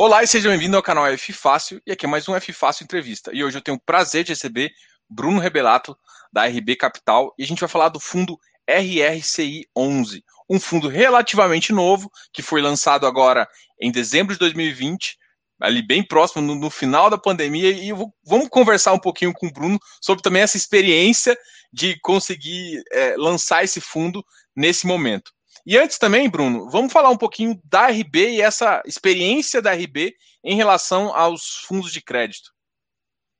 Olá e seja bem-vindo ao canal F Fácil, e aqui é mais um F Fácil Entrevista. E hoje eu tenho o prazer de receber Bruno Rebelato, da RB Capital, e a gente vai falar do fundo RRCI 11, um fundo relativamente novo, que foi lançado agora em dezembro de 2020, ali bem próximo, no, no final da pandemia, e vou, vamos conversar um pouquinho com o Bruno sobre também essa experiência de conseguir é, lançar esse fundo nesse momento. E antes também, Bruno, vamos falar um pouquinho da RB e essa experiência da RB em relação aos fundos de crédito.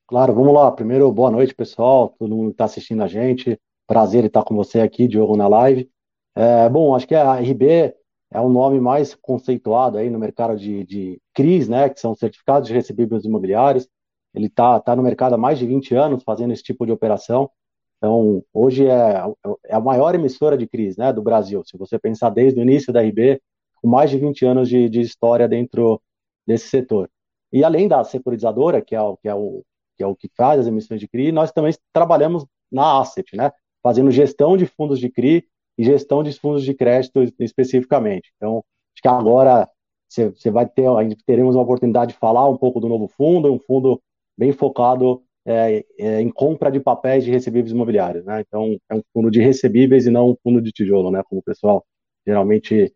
Claro, vamos lá. Primeiro, boa noite, pessoal, todo mundo que está assistindo a gente. Prazer estar com você aqui, Diogo, na live. É, bom, acho que a RB é o nome mais conceituado aí no mercado de, de CRIs, né, que são certificados de recebíveis imobiliários. Ele está tá no mercado há mais de 20 anos fazendo esse tipo de operação. Então, hoje é, é a maior emissora de CRIs né, do Brasil. Se você pensar desde o início da RB, com mais de 20 anos de, de história dentro desse setor. E além da securizadora, que é o que, é o, que, é o que faz as emissões de CRI, nós também trabalhamos na asset, né, fazendo gestão de fundos de CRI e gestão de fundos de crédito especificamente. Então, acho que agora você vai ter, a teremos uma oportunidade de falar um pouco do novo fundo, um fundo bem focado é, é, em compra de papéis de recebíveis imobiliários, né? Então é um fundo de recebíveis e não um fundo de tijolo, né? Como o pessoal geralmente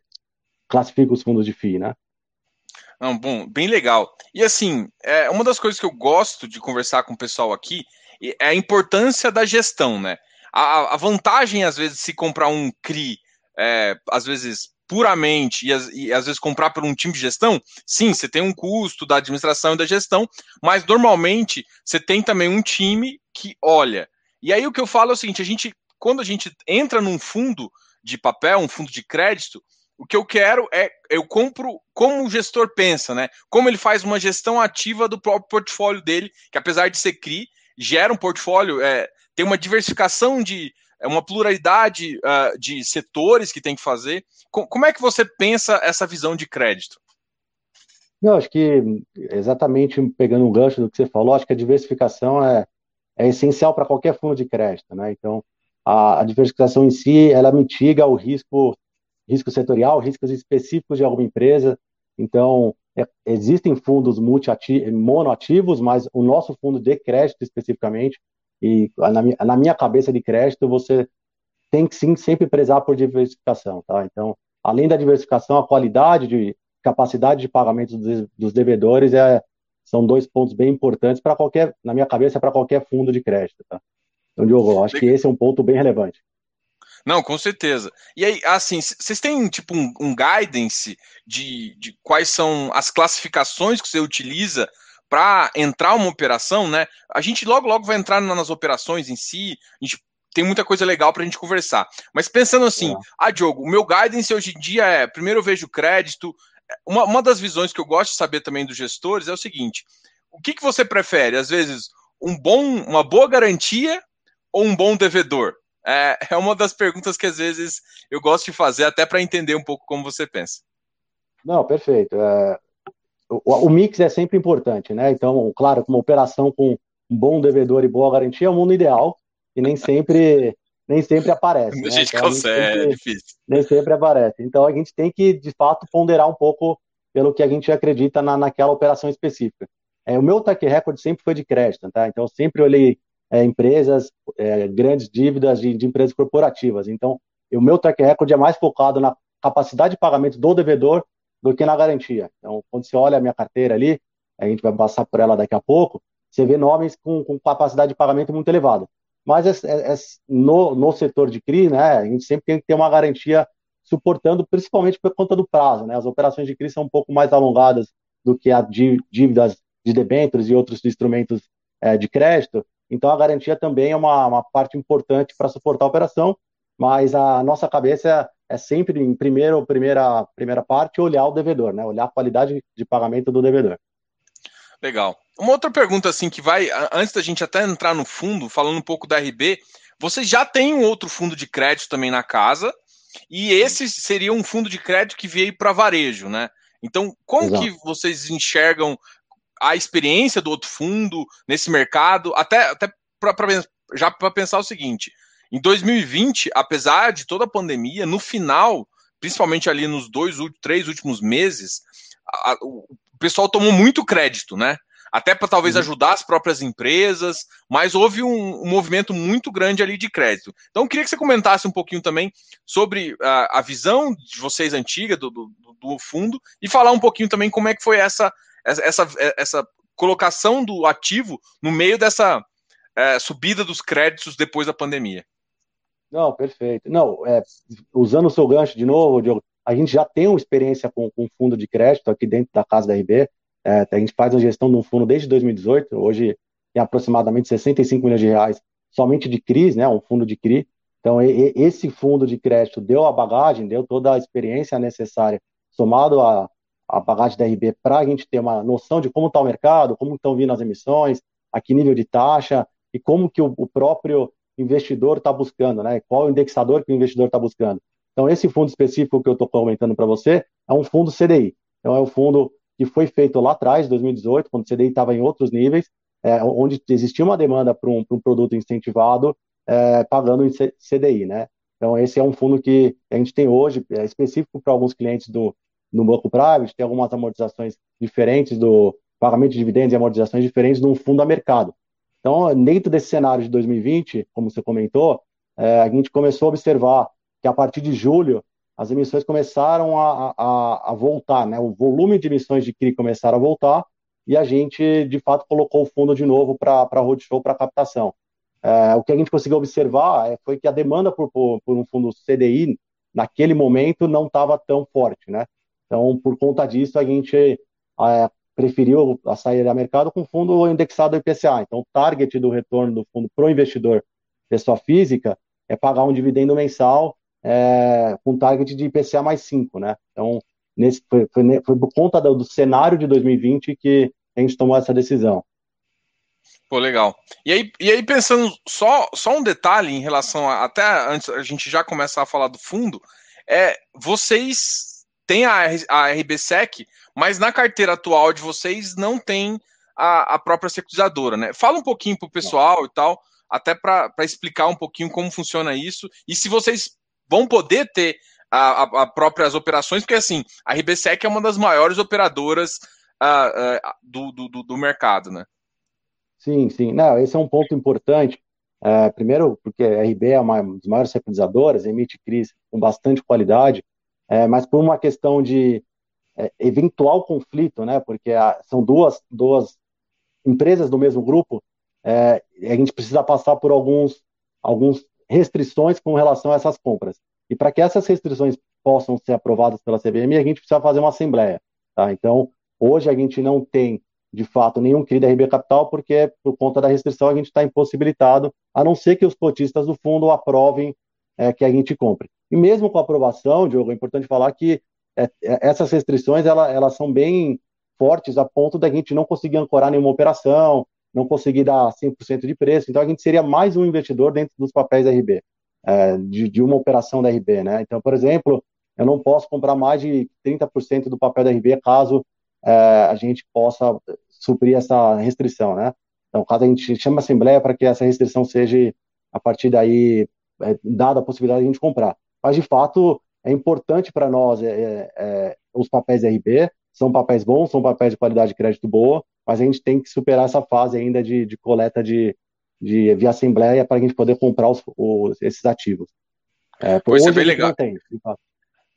classifica os fundos de FII, né? Não, bom, bem legal. E assim, é, uma das coisas que eu gosto de conversar com o pessoal aqui é a importância da gestão, né? A, a vantagem, às vezes, de se comprar um CRI, é, às vezes puramente e, e, às vezes comprar por um time de gestão, sim, você tem um custo da administração e da gestão, mas normalmente você tem também um time que olha. E aí o que eu falo é o seguinte: a gente, quando a gente entra num fundo de papel, um fundo de crédito, o que eu quero é eu compro como o gestor pensa, né? Como ele faz uma gestão ativa do próprio portfólio dele, que apesar de ser CRI, gera um portfólio, é, tem uma diversificação de é uma pluralidade uh, de setores que tem que fazer. Com, como é que você pensa essa visão de crédito? Eu acho que exatamente pegando um gancho do que você falou, acho que a diversificação é, é essencial para qualquer fundo de crédito, né? Então, a, a, diversificação em si, ela mitiga o risco, risco setorial, riscos específicos de alguma empresa. Então, é, existem fundos monoativos, mas o nosso fundo de crédito especificamente, e na minha, na minha cabeça de crédito, você tem que sim sempre prezar por diversificação, tá? Então, além da diversificação, a qualidade de capacidade de pagamento dos, dos devedores é, são dois pontos bem importantes para qualquer, na minha cabeça, para qualquer fundo de crédito, tá? Então, Diogo, acho que esse é um ponto bem relevante. Não, com certeza. E aí, assim, vocês têm tipo um, um guidance de, de quais são as classificações que você utiliza para entrar uma operação, né? A gente logo, logo vai entrar nas operações em si, a gente tem muita coisa legal para a gente conversar. Mas pensando assim, é. ah, Diogo, o meu guidance hoje em dia é, primeiro eu vejo crédito, uma, uma das visões que eu gosto de saber também dos gestores é o seguinte, o que, que você prefere? Às vezes, um bom, uma boa garantia ou um bom devedor? É, é uma das perguntas que às vezes eu gosto de fazer até para entender um pouco como você pensa. Não, perfeito. É, o, o, mix é sempre importante, né? Então, claro, uma operação com um bom devedor e boa garantia é o mundo ideal e nem sempre nem sempre aparece. A né? gente então, consegue, a gente sempre, é difícil. Nem sempre aparece. Então a gente tem que, de fato, ponderar um pouco pelo que a gente acredita na, naquela operação específica. É, o meu track record sempre foi de crédito, tá? Então eu sempre olhei é, empresas, é, grandes dívidas de, de, empresas corporativas. Então o meu track record é mais focado na capacidade de pagamento do devedor do que na garantia. Então, quando você olha a minha carteira ali, a gente vai passar por ela daqui a pouco, você vê nomes com, com capacidade de pagamento muito elevada. Mas é, é, é, no, no setor de CRI, né, a gente sempre tem que ter uma garantia suportando, principalmente por conta do prazo. Né? As operações de CRI são um pouco mais alongadas do que as dívidas de debêntures e outros instrumentos é, de crédito. Então, a garantia também é uma, uma parte importante para suportar a operação, mas a nossa cabeça é sempre, em primeiro, primeira, primeira parte, olhar o devedor, né? olhar a qualidade de pagamento do devedor. Legal. Uma outra pergunta, assim, que vai, antes da gente até entrar no fundo, falando um pouco da RB, você já tem um outro fundo de crédito também na casa, e esse seria um fundo de crédito que veio para varejo, né? Então, como Exato. que vocês enxergam a experiência do outro fundo nesse mercado, até, até pra, pra já para pensar o seguinte: em 2020, apesar de toda a pandemia, no final, principalmente ali nos dois, três últimos meses, a, o pessoal tomou muito crédito, né? Até para talvez uhum. ajudar as próprias empresas, mas houve um, um, movimento muito grande ali de crédito. Então, eu queria que você comentasse um pouquinho também sobre a, a visão de vocês antiga do, do, do, fundo e falar um pouquinho também como é que foi essa, essa, essa colocação do ativo no meio dessa é, subida dos créditos depois da pandemia. Não, perfeito. Não, é, usando o seu gancho de novo, Diogo, a gente já tem uma experiência com, com fundo de crédito aqui dentro da casa da RB. É, a gente faz a gestão de um fundo desde 2018. Hoje tem aproximadamente 65 milhões de reais somente de CRIs, né, um fundo de CRI. Então, e, esse fundo de crédito deu a bagagem, deu toda a experiência necessária, somado a, a bagagem da RB, para a gente ter uma noção de como está o mercado, como estão vindo as emissões, a que nível de taxa e como que o, o próprio investidor está buscando, né? Qual indexador que o investidor está buscando. Então, esse fundo específico que eu estou comentando para você é um fundo CDI. Então, é um fundo que foi feito lá atrás, 2018, quando o CDI estava em outros níveis, é, onde existia uma demanda para um, um, produto incentivado é, pagando em CDI, né? Então, esse é um fundo que a gente tem hoje, é específico para alguns clientes do, do Banco Private, tem algumas amortizações diferentes do pagamento de dividendos e amortizações diferentes de um fundo a mercado. Então, dentro desse cenário de 2020, como você comentou, é, a gente começou a observar que a partir de julho as emissões começaram a, a, a, voltar, né? O volume de emissões de CRI começaram a voltar e a gente, de fato, colocou o fundo de novo para a roadshow, para captação. É, o que a gente conseguiu observar é, foi que a demanda por, por, por um fundo CDI, naquele momento, não estava tão forte, né? Então, por conta disso, a gente é, preferiu a sair a mercado com fundo indexado ao IPCA. Então, o target do retorno do fundo para o investidor, pessoa física, é pagar um dividendo mensal é, com target de IPCA mais 5, né? Então, nesse, foi, foi, foi por conta do, do, cenário de 2020 que a gente tomou essa decisão. Pô, legal. E aí, e aí pensando só, só um detalhe em relação a, até antes a gente já começar a falar do fundo, é vocês têm a, a RBSEC, mas na carteira atual de vocês não tem a, a própria securizadora, né? Fala um pouquinho para o pessoal e tal, até para explicar um pouquinho como funciona isso e se vocês vão poder ter a, a, a próprias operações, porque assim, a RBSEC é uma das maiores operadoras uh, uh, do, do, do, mercado, né? Sim, sim. Não, esse é um ponto importante. Uh, primeiro, porque a RB é uma das maiores securitizadoras, emite CRIs com bastante qualidade, é, mas por uma questão de é, eventual conflito, né? Porque a, são duas, duas empresas do mesmo grupo, é, a gente precisa passar por alguns, alguns restrições com relação a essas compras. E para que essas restrições possam ser aprovadas pela CVM, a gente precisa fazer uma assembleia. Tá? Então, hoje a gente não tem, de fato, nenhum CRI da RB Capital, porque por conta da restrição a gente está impossibilitado, a não ser que os cotistas do fundo aprovem é, que a gente compre. E mesmo com a aprovação, Diogo, é importante falar que é, é essas restrições ela, elas são bem fortes a ponto da gente não conseguir ancorar nenhuma operação, não conseguir dar 100% de preço. Então, a gente seria mais um investidor dentro dos papéis da RB, é, de, de, uma operação da RB. Né? Então, por exemplo, eu não posso comprar mais de 30% do papel da RB caso é, a gente possa suprir essa restrição. Né? Então, caso a gente chame a Assembleia para que essa restrição seja, a partir daí, é, dada a possibilidade de a gente comprar. Mas, de fato, é importante para nós é, é, é os papéis RB, são papéis bons, são papéis de qualidade de crédito boa, mas a gente tem que superar essa fase ainda de, de coleta de, de via assembleia para a gente poder comprar os, os esses ativos. É, pois é bem legal. Tem,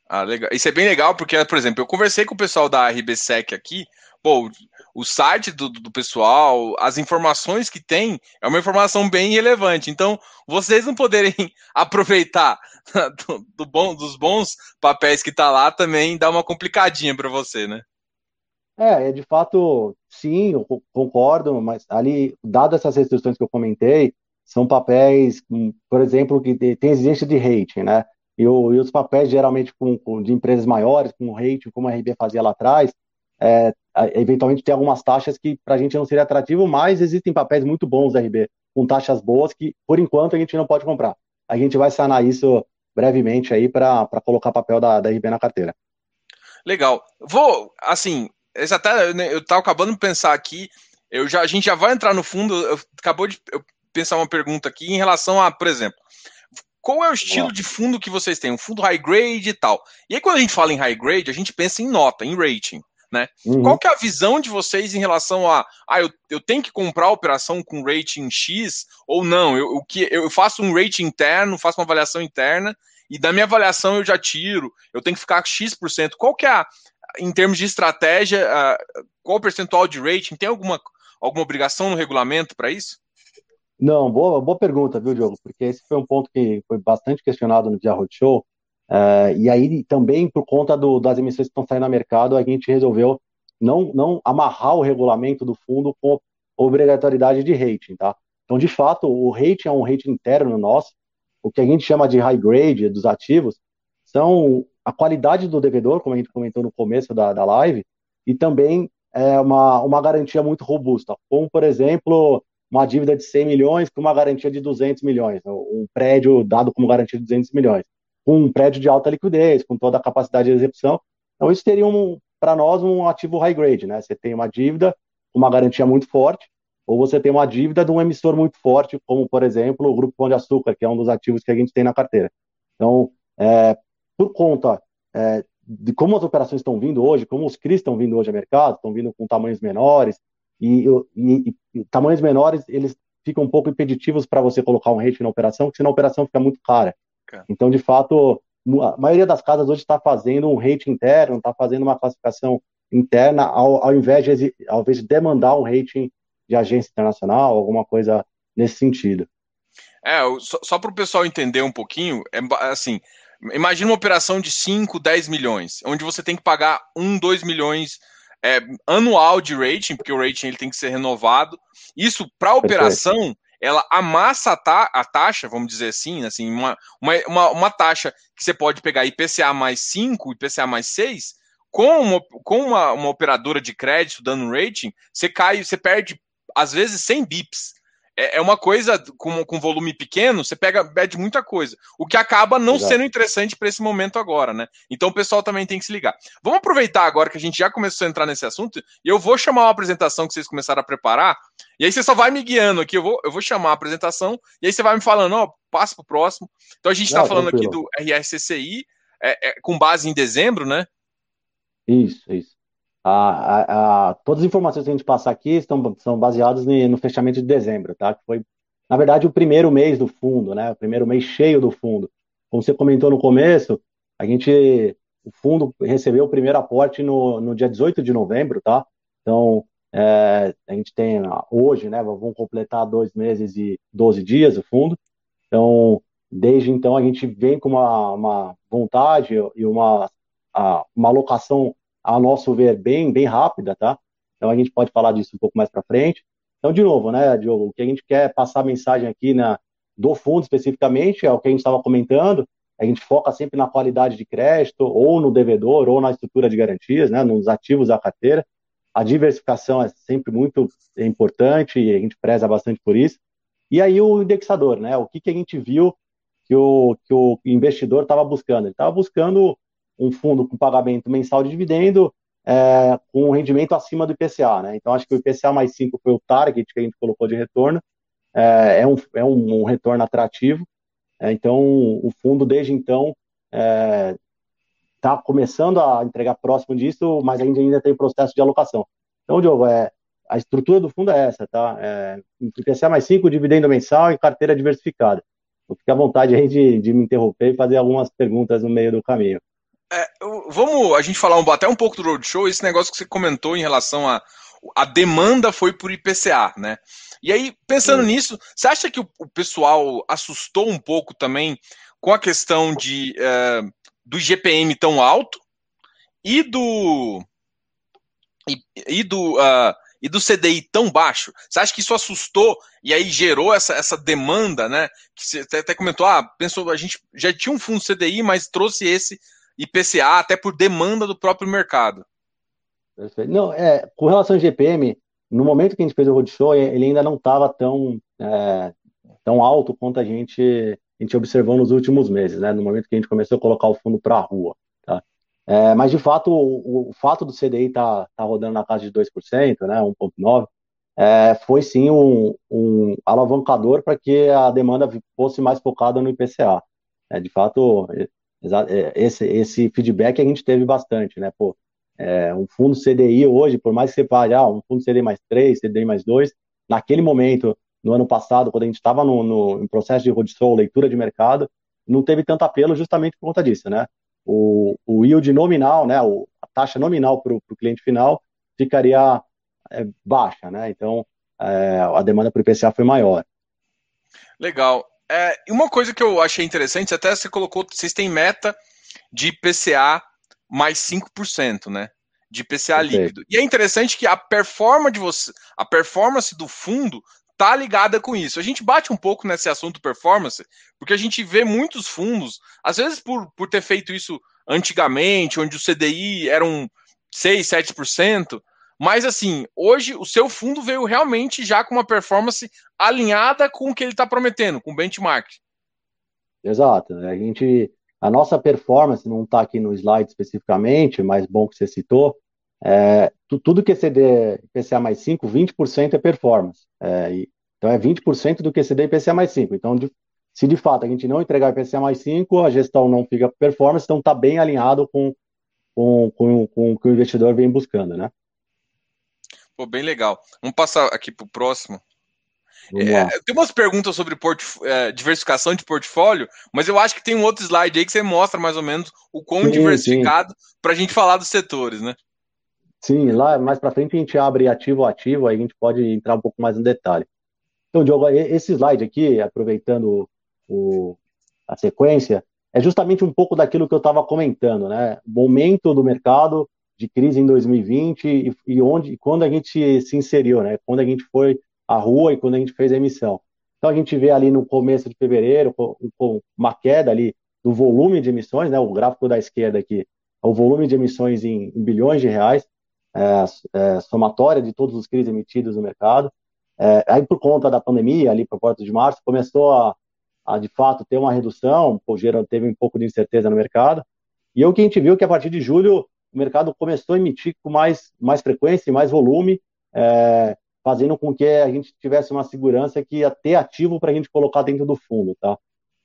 ah, legal. Isso é bem legal porque, por exemplo, eu conversei com o pessoal da RBSEC aqui, pô, o site do, do pessoal, as informações que tem, é uma informação bem relevante. Então, vocês não poderem aproveitar do, do bom, dos bons papéis que tá lá também dá uma complicadinha para você, né? É, é, de fato, sim, eu concordo, mas ali, dadas essas restrições que eu comentei, são papéis, por exemplo, que tem exigência de rating, né? E, o, e os papéis, geralmente, com, com, de empresas maiores, com rating, como a RB fazia lá atrás, é, eventualmente tem algumas taxas que para a gente não seria atrativo, mas existem papéis muito bons da RB, com taxas boas, que por enquanto a gente não pode comprar. A gente vai sanar isso brevemente aí para colocar papel da, da RB na carteira. Legal. Vou, assim, até né, eu estava acabando de pensar aqui, eu já, a gente já vai entrar no fundo, eu, acabou de eu pensar uma pergunta aqui em relação a, por exemplo, qual é o estilo de fundo que vocês têm? Um fundo high grade e tal. E aí, quando a gente fala em high grade, a gente pensa em nota, em rating. Né? Uhum. Qual que é a visão de vocês em relação a, ah, eu, eu tenho que comprar a operação com rating X ou não? Eu, que, eu faço um rating interno, faço uma avaliação interna e da minha avaliação eu já tiro, eu tenho que ficar X%. Qual que é a, em termos de estratégia, qual o percentual de rating? Tem alguma, alguma obrigação no regulamento para isso? Não, boa, boa pergunta, viu, Diogo? Porque esse foi um ponto que foi bastante questionado no Dia Roadshow. Uh, e aí também por conta do, das emissões que estão saindo no mercado, a gente resolveu não, não amarrar o regulamento do fundo com obrigatoriedade de rating, tá? Então, de fato, o rating é um rating interno nosso, o que a gente chama de high grade dos ativos, são a qualidade do devedor, como a gente comentou no começo da, da live, e também é uma, uma garantia muito robusta, como, por exemplo, uma dívida de 100 milhões com uma garantia de 200 milhões, um prédio dado como garantia de 200 milhões com um prédio de alta liquidez, com toda a capacidade de execução. Então, isso teria, um, para nós, um ativo high grade, né? Você tem uma dívida, uma garantia muito forte, ou você tem uma dívida de um emissor muito forte, como, por exemplo, o Grupo Pão de Açúcar, que é um dos ativos que a gente tem na carteira. Então, é, por conta é, de como as operações estão vindo hoje, como os CRIs estão vindo hoje ao mercado, estão vindo com tamanhos menores, e, e, e, tamanhos menores, eles ficam um pouco impeditivos para você colocar um rate na operação, porque senão a operação fica muito cara. Então, de fato, a maioria das casas hoje está fazendo um rate interno, está fazendo uma classificação interna, ao, ao, invés de, ao invés de demandar um rating de agência internacional, alguma coisa nesse sentido. É, só, só para o pessoal entender um pouquinho, é assim, imagina uma operação de 5, 10 milhões, onde você tem que pagar 1, 2 milhões é, anual de rating, porque o rating ele tem que ser renovado. Isso para a operação ela amassa a, ta a, taxa, vamos dizer assim, assim uma, uma, uma, taxa que você pode pegar IPCA mais 5, IPCA mais 6, com, uma, com uma, uma operadora de crédito dando rating, você cai, você perde às vezes 100 bips é, é uma coisa com, com volume pequeno, você pega pede muita coisa, o que acaba não Exato. sendo interessante para esse momento agora, né? Então o pessoal também tem que se ligar. Vamos aproveitar agora que a gente já começou a entrar nesse assunto e eu vou chamar uma apresentação que vocês começaram a preparar, e aí você só vai me guiando aqui, eu vou, eu vou chamar a apresentação, e aí você vai me falando, ó, passa para o próximo. Então a gente está falando tranquilo. aqui do RSCCI, é, é, com base em dezembro, né? Isso, isso. A, a, todas as informações que a gente passar aqui estão, são baseadas no fechamento de dezembro, tá? Que foi, na verdade, o primeiro mês do fundo, né? O primeiro mês cheio do fundo. Como você comentou no começo, a gente, o fundo recebeu o primeiro aporte no, no dia 18 de novembro, tá? Então, é, a gente tem hoje, né? Vamos completar dois meses e 12 dias o fundo. Então, desde então, a gente vem com uma, uma vontade e uma, uma alocação a nosso ver, bem, bem rápida, tá? Então a gente pode falar disso um pouco mais para frente. Então, de novo, né, Diogo, o que a gente quer passar a mensagem aqui na, do fundo especificamente é o que a gente estava comentando, a gente foca sempre na qualidade de crédito, ou no devedor, ou na estrutura de garantias, né, nos ativos da carteira. A diversificação é sempre muito importante e a gente preza bastante por isso. E aí o indexador, né, o que, que a gente viu que o, que o investidor estava buscando? Ele estava buscando um fundo com pagamento mensal de dividendo é, com um rendimento acima do IPCA, né? Então, acho que o IPCA mais 5 foi o target que a gente colocou de retorno, é, é, um, é um, um retorno atrativo, é, então o fundo, desde então, está é, começando a entregar próximo disso, mas ainda, ainda tem processo de alocação. Então, Diogo, é, a estrutura do fundo é essa, tá? É, IPCA mais 5, dividendo mensal e carteira diversificada. Fique à vontade aí de, de me interromper e fazer algumas perguntas no meio do caminho. É, vamos a gente falar um, até um pouco do Roadshow, esse negócio que você comentou em relação a a demanda foi por IPCA, né? E aí, pensando Sim. nisso, você acha que o, o, pessoal assustou um pouco também com a questão de uh, do GPM tão alto e do e, e do uh, e do CDI tão baixo? Você acha que isso assustou e aí gerou essa, essa demanda, né? Que você até, até comentou, ah, pensou, a gente já tinha um fundo CDI, mas trouxe esse IPCA até por demanda do próprio mercado. Perfeito. Não, é, com relação ao GPM, no momento que a gente fez o roadshow, ele ainda não estava tão, é, tão alto quanto a gente, a gente observou nos últimos meses, né? No momento que a gente começou a colocar o fundo para a rua. Tá? É, mas, de fato, o, o fato do CDI estar tá, tá rodando na casa de 2%, né, 1,9%, é, foi sim um, um alavancador para que a demanda fosse mais focada no IPCA. É, de fato, esse, esse feedback a gente teve bastante, né? Pô, É, um fundo CDI hoje, por mais que você fale, ah, um fundo CDI mais 3, CDI mais 2, naquele momento, no ano passado, quando a gente estava no, no, processo de roadshow, leitura de mercado, não teve tanto apelo justamente por conta disso, né? O, o yield nominal, né, o, a taxa nominal para o cliente final ficaria é, baixa, né? Então, é, a demanda por IPCA foi maior. Legal. É, uma coisa que eu achei interessante, até você colocou, vocês têm meta de IPCA mais 5%, né? De IPCA líquido. E é interessante que a performance de você, a performance do fundo tá ligada com isso. A gente bate um pouco nesse assunto performance, porque a gente vê muitos fundos, às vezes por, por ter feito isso antigamente, onde o CDI era um 6, 7%, mas assim, hoje o seu fundo veio realmente já com uma performance alinhada com o que ele está prometendo, com o benchmark. Exato. A gente, a nossa performance não está aqui no slide especificamente, mas bom que você citou. É, tudo que exceder IPCA mais 5, 20% é performance. É, então é 20% do que exceder IPCA mais 5. Então, de, se de fato a gente não entregar IPCA mais 5, a gestão não fica performance, então está bem alinhado com, com, com, com o que o investidor vem buscando, né? Pô, bem legal. Vamos passar aqui para o próximo. É, tem umas perguntas sobre é, diversificação de portfólio, mas eu acho que tem um outro slide aí que você mostra mais ou menos o quão sim, diversificado para a gente falar dos setores, né? Sim, lá mais para frente a gente abre ativo a ativo, aí a gente pode entrar um pouco mais no detalhe. Então, Diogo, esse slide aqui, aproveitando o, a sequência, é justamente um pouco daquilo que eu estava comentando, né? Momento do mercado de crise em 2020 e, e onde, quando a gente se inseriu, né? Quando a gente foi à rua e quando a gente fez a emissão. Então a gente vê ali no começo de fevereiro uma queda ali do volume de emissões, né? O gráfico da esquerda aqui, o volume de emissões em, em bilhões de reais, é, é, somatória de todos os CRIs emitidos no mercado. É, aí por conta da pandemia, ali por volta de março, começou a, a de fato ter uma redução, o teve um pouco de incerteza no mercado. E o que a gente viu é que a partir de julho o mercado começou a emitir com mais, mais frequência e mais volume, é, fazendo com que a gente tivesse uma segurança que ia ter ativo para a gente colocar dentro do fundo, tá?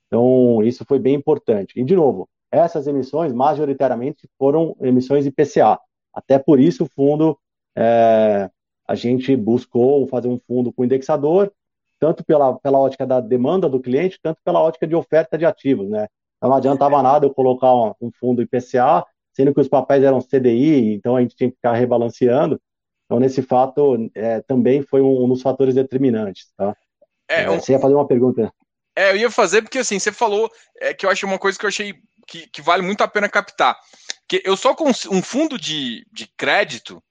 Então, isso foi bem importante. E, de novo, essas emissões, majoritariamente, foram emissões IPCA. Até por isso, o fundo, é, a gente buscou fazer um fundo com indexador, tanto pela, pela ótica da demanda do cliente, tanto pela ótica de oferta de ativos, né? Então, não adiantava nada eu colocar um, um fundo IPCA sendo que os papéis eram CDI, então a gente tinha que ficar rebalanceando. Então, nesse fato, é, também foi um, um, dos fatores determinantes, tá? É, é um... Você ia fazer uma pergunta? É, eu ia fazer porque, assim, você falou é, que eu achei uma coisa que eu achei que, que vale muito a pena captar. Que eu só com um fundo de, de crédito,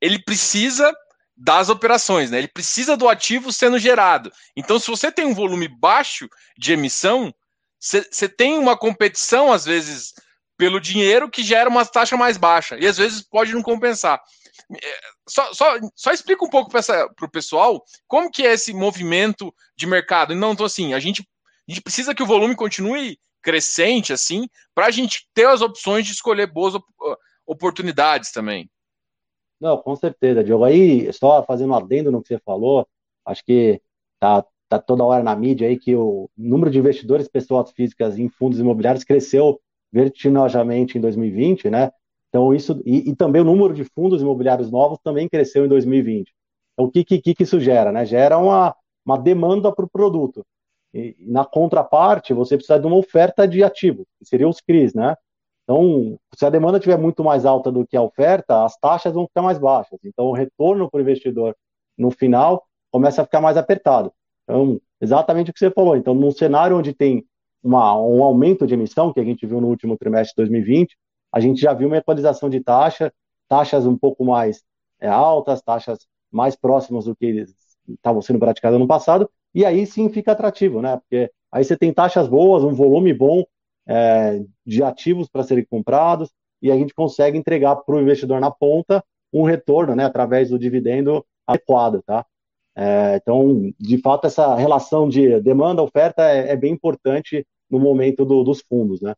ele precisa das operações, né? Ele precisa do ativo sendo gerado. Então, se você tem um volume baixo de emissão, você tem uma competição, às vezes, pelo dinheiro que gera uma taxa mais baixa. E às vezes pode não compensar. É, só, só, só explica um pouco para o pessoal como que é esse movimento de mercado. Não, então assim, a gente, a gente precisa que o volume continue crescente, assim, para a gente ter as opções de escolher boas oportunidades também. Não, com certeza, Diogo. Aí, só fazendo um adendo no que você falou, acho que tá, tá toda hora na mídia aí que o número de investidores pessoas físicas em fundos imobiliários cresceu vertiginosamente em 2020, né? Então, isso, e, e, também o número de fundos imobiliários novos também cresceu em 2020. Então, o que, que, que isso gera? Né? Gera uma, uma demanda para o produto. E, na contraparte, você precisa de uma oferta de ativos, que seriam os CRIs, né? Então, se a demanda estiver muito mais alta do que a oferta, as taxas vão ficar mais baixas. Então, o retorno para o investidor no final começa a ficar mais apertado. Então, exatamente o que você falou. Então, num cenário onde tem uma, um aumento de emissão que a gente viu no último trimestre de 2020, a gente já viu uma equalização de taxa, taxas um pouco mais é, altas, taxas mais próximas do que estavam sendo praticadas no passado, e aí sim fica atrativo, né? Porque aí você tem taxas boas, um volume bom é, de ativos para serem comprados, e a gente consegue entregar para o investidor na ponta um retorno, né, através do dividendo adequado, tá? É, então, de fato, essa relação de demanda-oferta é, é, bem importante no momento do, dos fundos, né?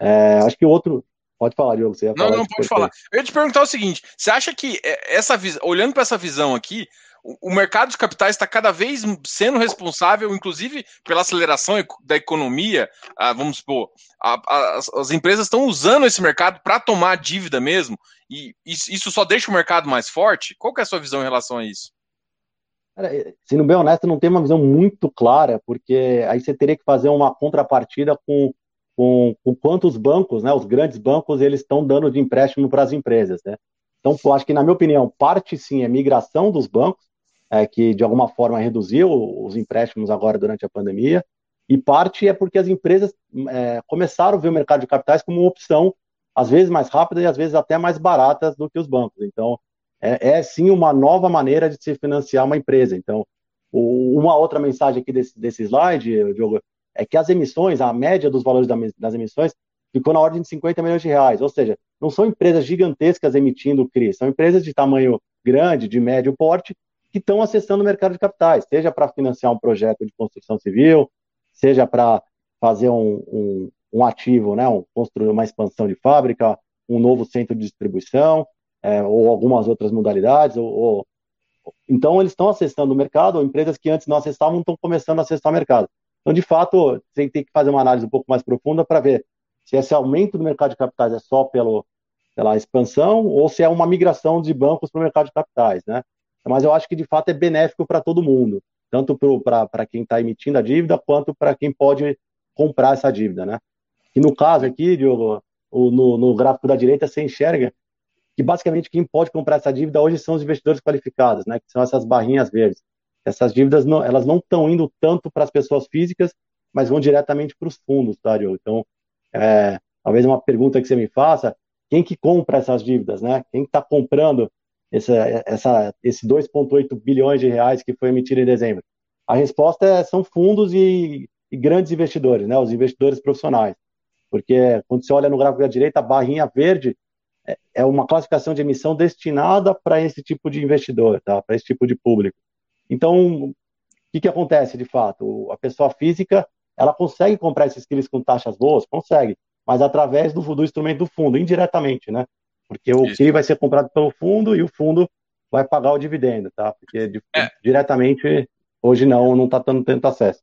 É, acho que o outro. Pode falar, Diogo. Você não, não, pode falar. Eu ia te perguntar o seguinte: você acha que é, essa olhando para essa visão aqui, o mercado de capitais está cada vez sendo responsável, inclusive pela aceleração da economia. Ah, vamos supor, a, a, as empresas estão usando esse mercado para tomar dívida mesmo, e isso só deixa o mercado mais forte? Qual é a sua visão em relação a isso? Sendo bem honesto, não tem uma visão muito clara, porque aí você teria que fazer uma contrapartida com, com, com quantos bancos, né, os grandes bancos, eles estão dando de empréstimo para as empresas, né? Então, eu acho que, na minha opinião, parte sim é migração dos bancos, é, que de alguma forma reduziu os empréstimos agora durante a pandemia, e parte é porque as empresas é, começaram a ver o mercado de capitais como uma opção, às vezes mais rápida e às vezes até mais baratas do que os bancos. Então, é, é sim uma nova maneira de se financiar uma empresa. Então, o, uma outra mensagem aqui desse, desse slide, Diogo, é que as emissões, a média dos valores das emissões, ficou na ordem de 50 milhões de reais. Ou seja, não são empresas gigantescas emitindo CRI, são empresas de tamanho grande, de médio porte, que estão acessando o mercado de capitais, seja para financiar um projeto de construção civil, seja para fazer um, um, um, ativo, né, um, construir uma expansão de fábrica, um novo centro de distribuição, é, ou algumas outras modalidades. Ou, ou... Então, eles estão acessando o mercado, empresas que antes não acessavam estão começando a acessar o mercado. Então, de fato, você tem que fazer uma análise um pouco mais profunda para ver se esse aumento do mercado de capitais é só pelo, pela expansão ou se é uma migração de bancos para o mercado de capitais, né? Mas eu acho que de fato é benéfico para todo mundo, tanto para quem está emitindo a dívida quanto para quem pode comprar essa dívida, né? E no caso aqui, Diogo, no, no gráfico da direita, você enxerga que basicamente quem pode comprar essa dívida hoje são os investidores qualificados, né? Que são essas barrinhas verdes. Essas dívidas não, elas não estão indo tanto para as pessoas físicas, mas vão diretamente para os fundos, tá, Diogo? Então, é, talvez uma pergunta que você me faça, quem que compra essas dívidas, né? Quem está comprando essa, esse 2,8 bilhões de reais que foi emitido em dezembro? A resposta é, são fundos e, e, grandes investidores, né? Os investidores profissionais. Porque quando você olha no gráfico da direita, a barrinha verde é, é uma classificação de emissão destinada para esse tipo de investidor, tá? Para esse tipo de público. Então, o que, que acontece de fato? A pessoa física ela consegue comprar esses CRIs com taxas boas? Consegue, mas através do, do instrumento do fundo, indiretamente, né? Porque o CRI vai ser comprado pelo fundo e o fundo vai pagar o dividendo, tá? Porque de, é. diretamente, hoje não, não está tendo tanto acesso.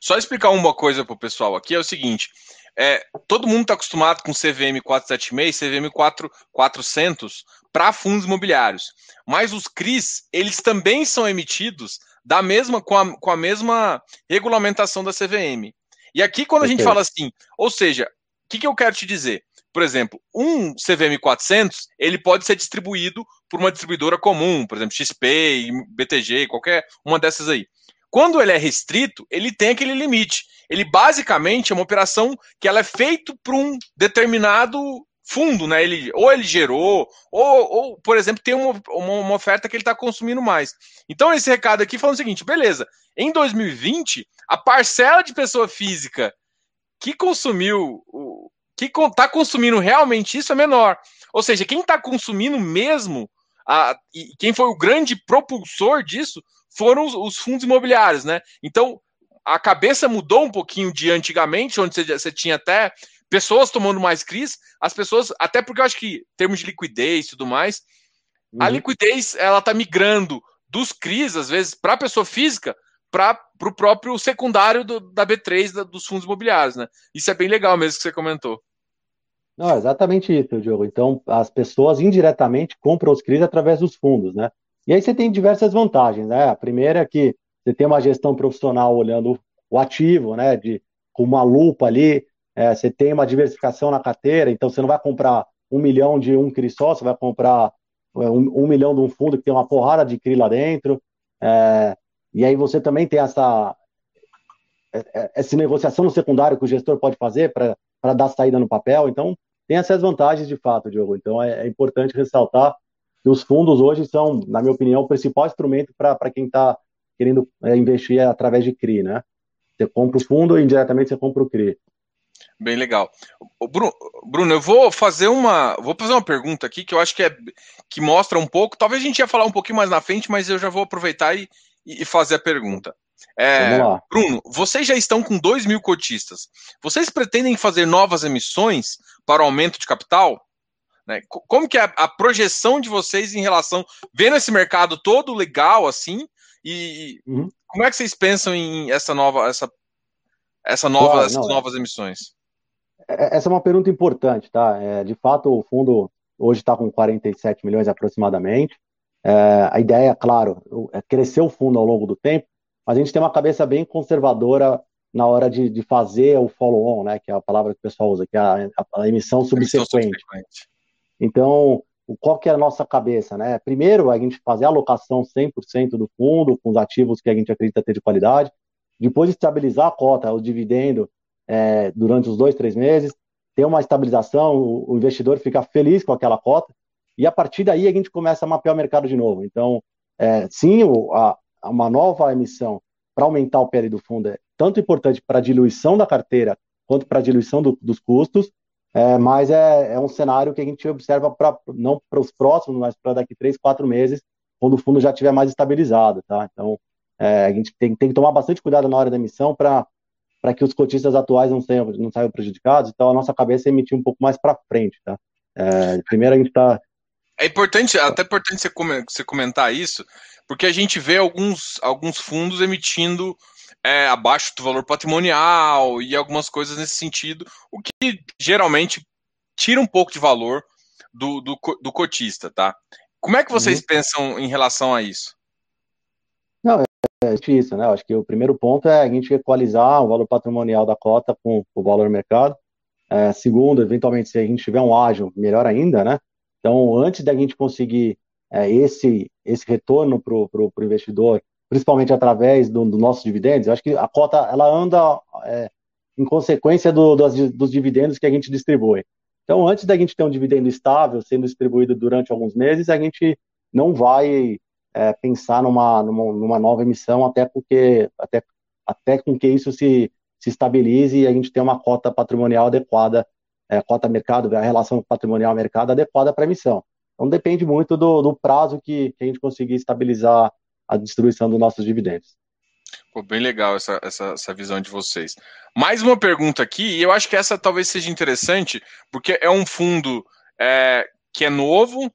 Só explicar uma coisa para o pessoal aqui, é o seguinte, é, todo mundo está acostumado com CVM 476, CVM 4, 400 para fundos imobiliários, mas os CRIs, eles também são emitidos da mesma com a, com a mesma regulamentação da CVM. E aqui, quando a gente fala assim, ou seja, o que, que eu quero te dizer? Por exemplo, um CVM 400 ele pode ser distribuído por uma distribuidora comum, por exemplo, XP, BTG, qualquer uma dessas aí. Quando ele é restrito, ele tem aquele limite. Ele basicamente é uma operação que ela é feita para um determinado fundo, né? Ele, ou ele gerou, ou, ou por exemplo, tem uma, uma, uma oferta que ele está consumindo mais. Então, esse recado aqui falando o seguinte: beleza, em 2020, a parcela de pessoa física que consumiu, que está consumindo realmente isso é menor. Ou seja, quem está consumindo mesmo, a, e quem foi o grande propulsor disso foram os, os fundos imobiliários, né? Então, a cabeça mudou um pouquinho de antigamente, onde você, você tinha até pessoas tomando mais CRIs, as pessoas, até porque eu acho que, em termos de liquidez e tudo mais, uhum. a liquidez ela tá migrando dos CRIs, às vezes, para a pessoa física, para o próprio secundário do, da B3 da, dos fundos imobiliários, né? Isso é bem legal mesmo que você comentou. Não, exatamente isso, Diogo. Então, as pessoas indiretamente compram os CRIs através dos fundos, né? E aí você tem diversas vantagens, né? A primeira é que você tem uma gestão profissional olhando o ativo, né? De, com uma lupa ali, é, você tem uma diversificação na carteira, então você não vai comprar um milhão de um CRI só, você vai comprar é, um, um milhão de um fundo que tem uma porrada de CRI lá dentro. É, e aí você também tem essa, é, é, essa negociação no secundário que o gestor pode fazer para dar saída no papel. Então, tem essas vantagens de fato, Diogo. Então, é, é importante ressaltar que os fundos hoje são, na minha opinião, o principal instrumento para quem está querendo investir através de CRI, né? Você compra o fundo e indiretamente você compra o CRI. Bem legal. Bruno, Bruno, eu vou fazer uma, vou fazer uma pergunta aqui que eu acho que é que mostra um pouco. Talvez a gente ia falar um pouquinho mais na frente, mas eu já vou aproveitar e, e fazer a pergunta. É, Bruno, vocês já estão com 2 mil cotistas. Vocês pretendem fazer novas emissões para o aumento de capital? Né? Como que é a, a, projeção de vocês em relação, vendo esse mercado todo legal assim, e uhum. como é que vocês pensam em essa nova, essa, essa nova, claro, essas não, é. novas emissões? É, essa é uma pergunta importante, tá? É, de fato, o fundo hoje está com 47 milhões aproximadamente. É, a ideia, claro, é crescer o fundo ao longo do tempo, a gente tem uma cabeça bem conservadora na hora de, de fazer o follow-on, né, que é a palavra que o pessoal usa, que é a, a, a emissão subsequente. subsequente. Então, qual que é a nossa cabeça, né? Primeiro, a gente fazer a alocação 100% do fundo com os ativos que a gente acredita ter de qualidade, depois estabilizar a cota, o dividendo é, durante os dois, três meses, ter uma estabilização, o, o investidor fica feliz com aquela cota, e a partir daí a gente começa a mapear o mercado de novo. Então, é, sim, o, a, uma nova emissão para aumentar o PL do fundo é tanto importante para a diluição da carteira quanto para a diluição do, dos custos, é, mas é, é, um cenário que a gente observa pra, não para os próximos, mas para daqui três, quatro meses, quando o fundo já estiver mais estabilizado, tá? Então, é, a gente tem, tem, que tomar bastante cuidado na hora da emissão para que os cotistas atuais não saiam, não saiam prejudicados. Então, a nossa cabeça é emitir um pouco mais para frente, tá? É, primeiro, a gente está é importante, até importante você comentar isso, porque a gente vê alguns, alguns fundos emitindo é, abaixo do valor patrimonial e algumas coisas nesse sentido, o que geralmente tira um pouco de valor do, do, do cotista, tá? Como é que vocês uhum. pensam em relação a isso? Não, é isso, né? Acho que o primeiro ponto é a gente equalizar o valor patrimonial da cota com o valor mercado. É, segundo, eventualmente, se a gente tiver um ágio, melhor ainda, né? Então, antes da gente conseguir é, esse, esse retorno para o investidor, principalmente através do nossos dividendos, eu acho que a cota ela anda é, em consequência do, dos, dos dividendos que a gente distribui. Então, antes da gente ter um dividendo estável sendo distribuído durante alguns meses, a gente não vai é, pensar numa, numa, numa, nova emissão até porque até, até com que isso se, se estabilize e a gente tenha uma cota patrimonial adequada é, cota mercado, a relação patrimonial mercado adequada para a emissão. Então depende muito do, do prazo que, que, a gente conseguir estabilizar a distribuição dos nossos dividendos. Pô, bem legal essa, essa, essa visão de vocês. Mais uma pergunta aqui, e eu acho que essa talvez seja interessante, porque é um fundo é, que é novo,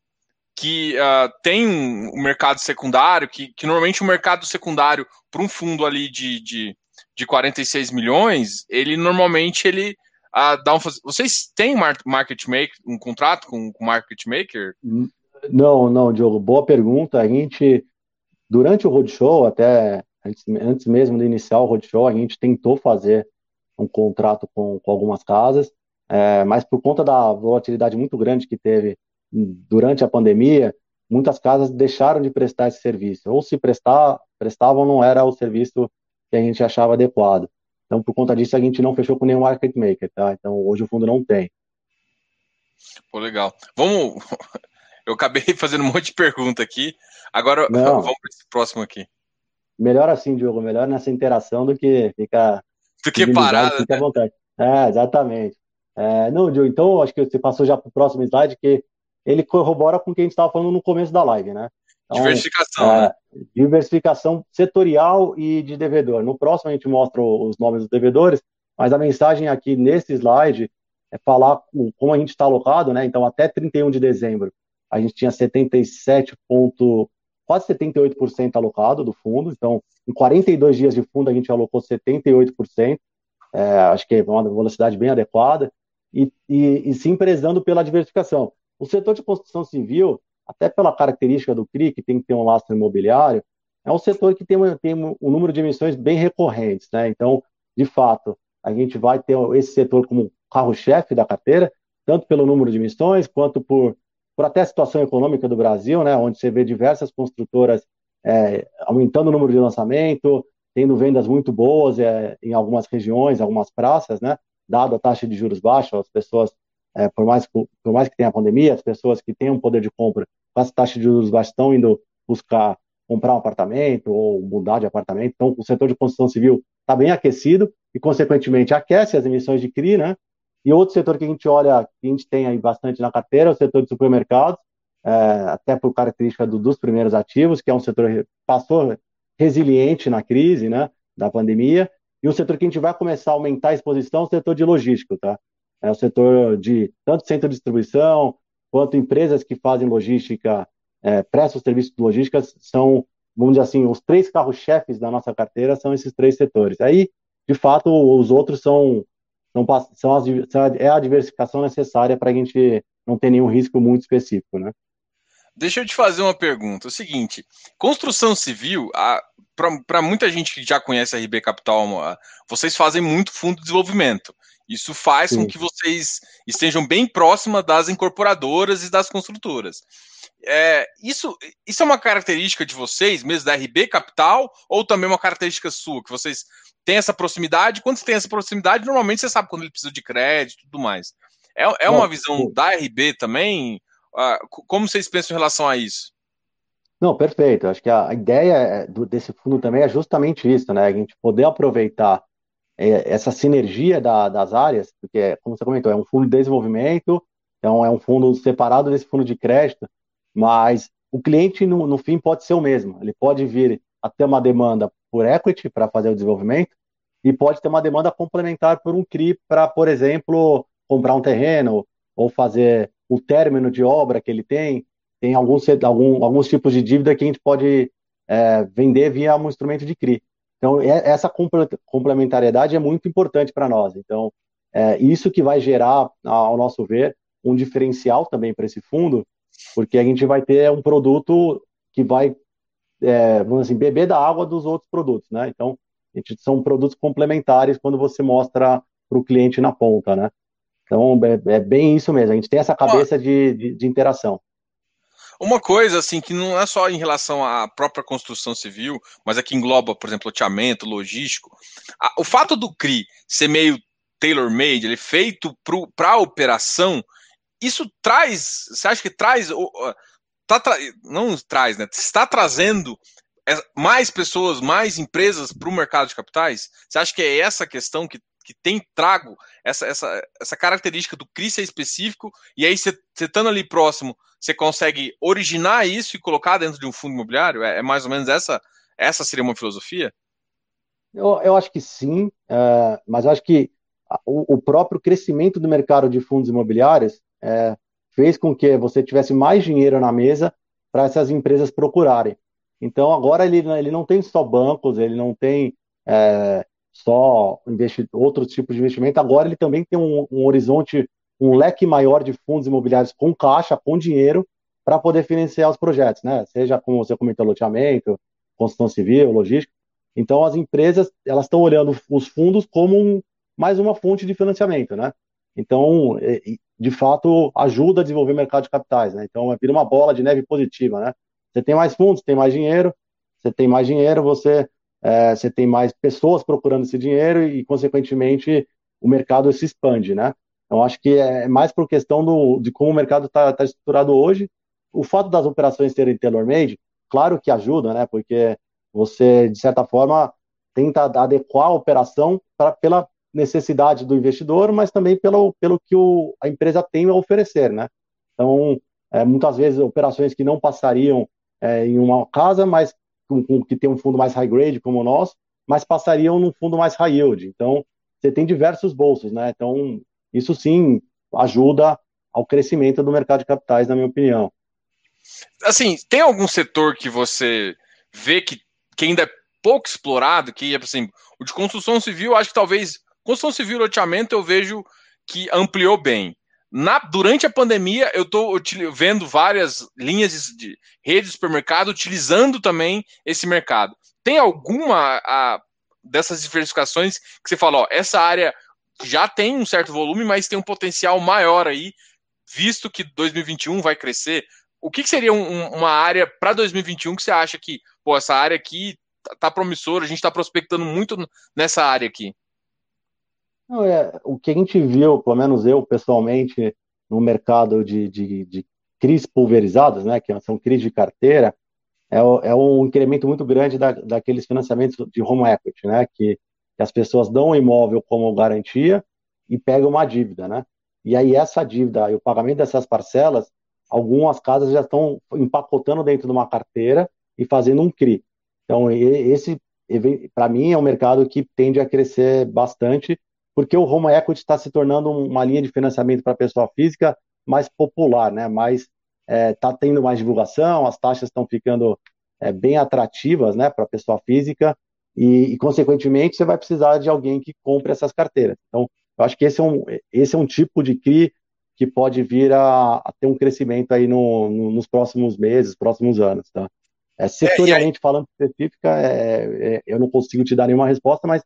que uh, tem um, mercado secundário, que, que normalmente o mercado secundário para um fundo ali de, de, de 46 milhões, ele normalmente ele a dar um. Vocês têm market maker, um contrato com o market maker? Não, não, Diogo. Boa pergunta. A gente, durante o roadshow, até antes, antes mesmo de iniciar o roadshow, a gente tentou fazer um contrato com, com algumas casas, é, mas por conta da volatilidade muito grande que teve durante a pandemia, muitas casas deixaram de prestar esse serviço. Ou se prestar, prestavam, não era o serviço que a gente achava adequado. Então, por conta disso, a gente não fechou com nenhum market maker, tá? Então, hoje o fundo não tem. Pô, legal. Vamos. Eu acabei fazendo um monte de pergunta aqui. Agora, não. vamos para esse próximo aqui. Melhor assim, Diogo. Melhor nessa interação do que ficar. Do que parado. Fica né? à vontade. É, exatamente. É, não, Diogo, então, acho que você passou já para o próximo slide, que ele corrobora com o que a gente estava falando no começo da live, né? Então, diversificação. É, né? Diversificação setorial e de devedor. No próximo a gente mostra os nomes dos devedores, mas a mensagem aqui nesse slide é falar como a gente está alocado, né? Então, até 31 de dezembro, a gente tinha 77 ponto, quase 78% alocado do fundo. Então, em 42 dias de fundo, a gente alocou 78%. É, acho que é uma velocidade bem adequada. E, e, e se empresando pela diversificação. O setor de construção civil, até pela característica do CRI, que tem que ter um lastro imobiliário, é um setor que tem, tem um número de emissões bem recorrentes, né? Então, de fato, a gente vai ter esse setor como carro-chefe da carteira, tanto pelo número de emissões, quanto por, por até a situação econômica do Brasil, né? Onde você vê diversas construtoras é, aumentando o número de lançamento, tendo vendas muito boas é, em algumas regiões, algumas praças, né? Dado a taxa de juros baixa, as pessoas é, por, mais, por mais que tenha a pandemia, as pessoas que têm um poder de compra com essa taxa de juros baixos estão indo buscar comprar um apartamento ou mudar de apartamento. Então, o setor de construção civil está bem aquecido e, consequentemente, aquece as emissões de CRI, né? E outro setor que a gente olha, que a gente tem aí bastante na carteira, é o setor de supermercados, é, até por característica do, dos primeiros ativos, que é um setor que passou resiliente na crise, né, da pandemia, e um setor que a gente vai começar a aumentar a exposição é o setor de logística, tá? É o setor de tanto centro de distribuição, quanto empresas que fazem logística, é, prestam serviços de logística, são, vamos dizer assim, os três carros-chefes da nossa carteira são esses três setores. Aí, de fato, os outros são, são, são, as, é a diversificação necessária para a gente não ter nenhum risco muito específico, né? Deixa eu te fazer uma pergunta. O seguinte: construção civil, para muita gente que já conhece a RB Capital, vocês fazem muito fundo de desenvolvimento. Isso faz Sim. com que vocês estejam bem próxima das incorporadoras e das construtoras. É, isso, isso é uma característica de vocês, mesmo da RB Capital, ou também uma característica sua, que vocês têm essa proximidade? Quando você tem essa proximidade, normalmente você sabe quando ele precisa de crédito e tudo mais. É, é uma visão da RB também? Ah, como vocês pensam em relação a isso? Não, perfeito. Acho que a, ideia é, desse fundo também é justamente isso, né? A gente poder aproveitar é, essa sinergia da, das áreas, porque, como você comentou, é um fundo de desenvolvimento, então é um fundo separado desse fundo de crédito, mas o cliente, no, no fim, pode ser o mesmo. Ele pode vir a ter uma demanda por equity para fazer o desenvolvimento e pode ter uma demanda complementar por um CRI para, por exemplo, comprar um terreno ou fazer o término de obra que ele tem, tem alguns, algum, alguns tipos de dívida que a gente pode é, vender via um instrumento de CRI. Então, é, essa complementariedade é muito importante para nós. Então, é isso que vai gerar, ao nosso ver, um diferencial também para esse fundo, porque a gente vai ter um produto que vai, é, vamos assim, beber da água dos outros produtos, né? Então, gente, são produtos complementares quando você mostra para o cliente na ponta, né? Então, é, é, bem isso mesmo. A gente tem essa cabeça de, de, de, interação. Uma coisa, assim, que não é só em relação à própria construção civil, mas aqui engloba, por exemplo, loteamento, logístico. O fato do CRI ser meio tailor-made, ele é feito para a operação, isso traz, você acha que traz, tá não traz, né? Está trazendo é, mais pessoas, mais empresas para o mercado de capitais? Você acha que é essa questão que que tem trago essa, essa, essa característica do CRI ser específico, e aí você estando ali próximo, você consegue originar isso e colocar dentro de um fundo imobiliário? É, é mais ou menos essa, essa seria uma filosofia? Eu, eu acho que sim, é, mas eu acho que o, o, próprio crescimento do mercado de fundos imobiliários é, fez com que você tivesse mais dinheiro na mesa para essas empresas procurarem. Então agora ele, ele não tem só bancos, ele não tem é, só outros tipos de investimento. Agora ele também tem um, um horizonte, um leque maior de fundos imobiliários com caixa, com dinheiro, para poder financiar os projetos, né? Seja como você comentou, loteamento, construção civil, logística. Então as empresas elas estão olhando os fundos como um, mais uma fonte de financiamento, né? Então, de fato, ajuda a desenvolver o mercado de capitais, né? Então, vira uma bola de neve positiva, né? Você tem mais fundos, tem mais dinheiro, você tem mais dinheiro, você é, você tem mais pessoas procurando esse dinheiro e, consequentemente, o mercado se expande, né? Então, acho que é mais por questão do, de como o mercado está tá estruturado hoje. O fato das operações serem tailor-made, claro que ajuda, né? Porque você, de certa forma, tenta adequar a operação pra, pela necessidade do investidor, mas também pelo, pelo que o, a empresa tem a oferecer, né? Então, é, muitas vezes, operações que não passariam é, em uma casa, mas com, com, que tem um fundo mais high grade como o nosso, mas passariam num fundo mais high yield. Então, você tem diversos bolsos, né? Então, isso sim ajuda ao crescimento do mercado de capitais, na minha opinião. Assim, tem algum setor que você vê que, que ainda é pouco explorado, que, assim, o de construção civil, acho que talvez, construção civil e loteamento eu vejo que ampliou bem. Na, durante a pandemia, eu estou vendo várias linhas de, de rede de supermercado utilizando também esse mercado. Tem alguma a, dessas diversificações que você fala, ó, essa área já tem um certo volume, mas tem um potencial maior aí, visto que 2021 vai crescer. O que, que seria um, uma área para 2021 que você acha que, pô, essa área aqui tá, tá promissora, a gente está prospectando muito nessa área aqui? Não, é, o que a gente viu, pelo menos eu pessoalmente, no mercado de, de, de CRIs pulverizados, né, que são CRIs de carteira, é, é um incremento muito grande da, daqueles financiamentos de home equity, né, que, que as pessoas dão um imóvel como garantia e pegam uma dívida, né? E aí essa dívida e o pagamento dessas parcelas, algumas casas já estão empacotando dentro de uma carteira e fazendo um CRI. Então, esse, para mim, é um mercado que tende a crescer bastante porque o home equity está se tornando uma linha de financiamento para a pessoa física mais popular, né? Mais está é, tendo mais divulgação, as taxas estão ficando é, bem atrativas, né, para a pessoa física e, e, consequentemente, você vai precisar de alguém que compre essas carteiras. Então, eu acho que esse é um, esse é um tipo de CRI que pode vir a, a ter um crescimento aí no, no, nos próximos meses, próximos anos, tá? É, setorialmente é, falando específica, é, é, eu não consigo te dar nenhuma resposta, mas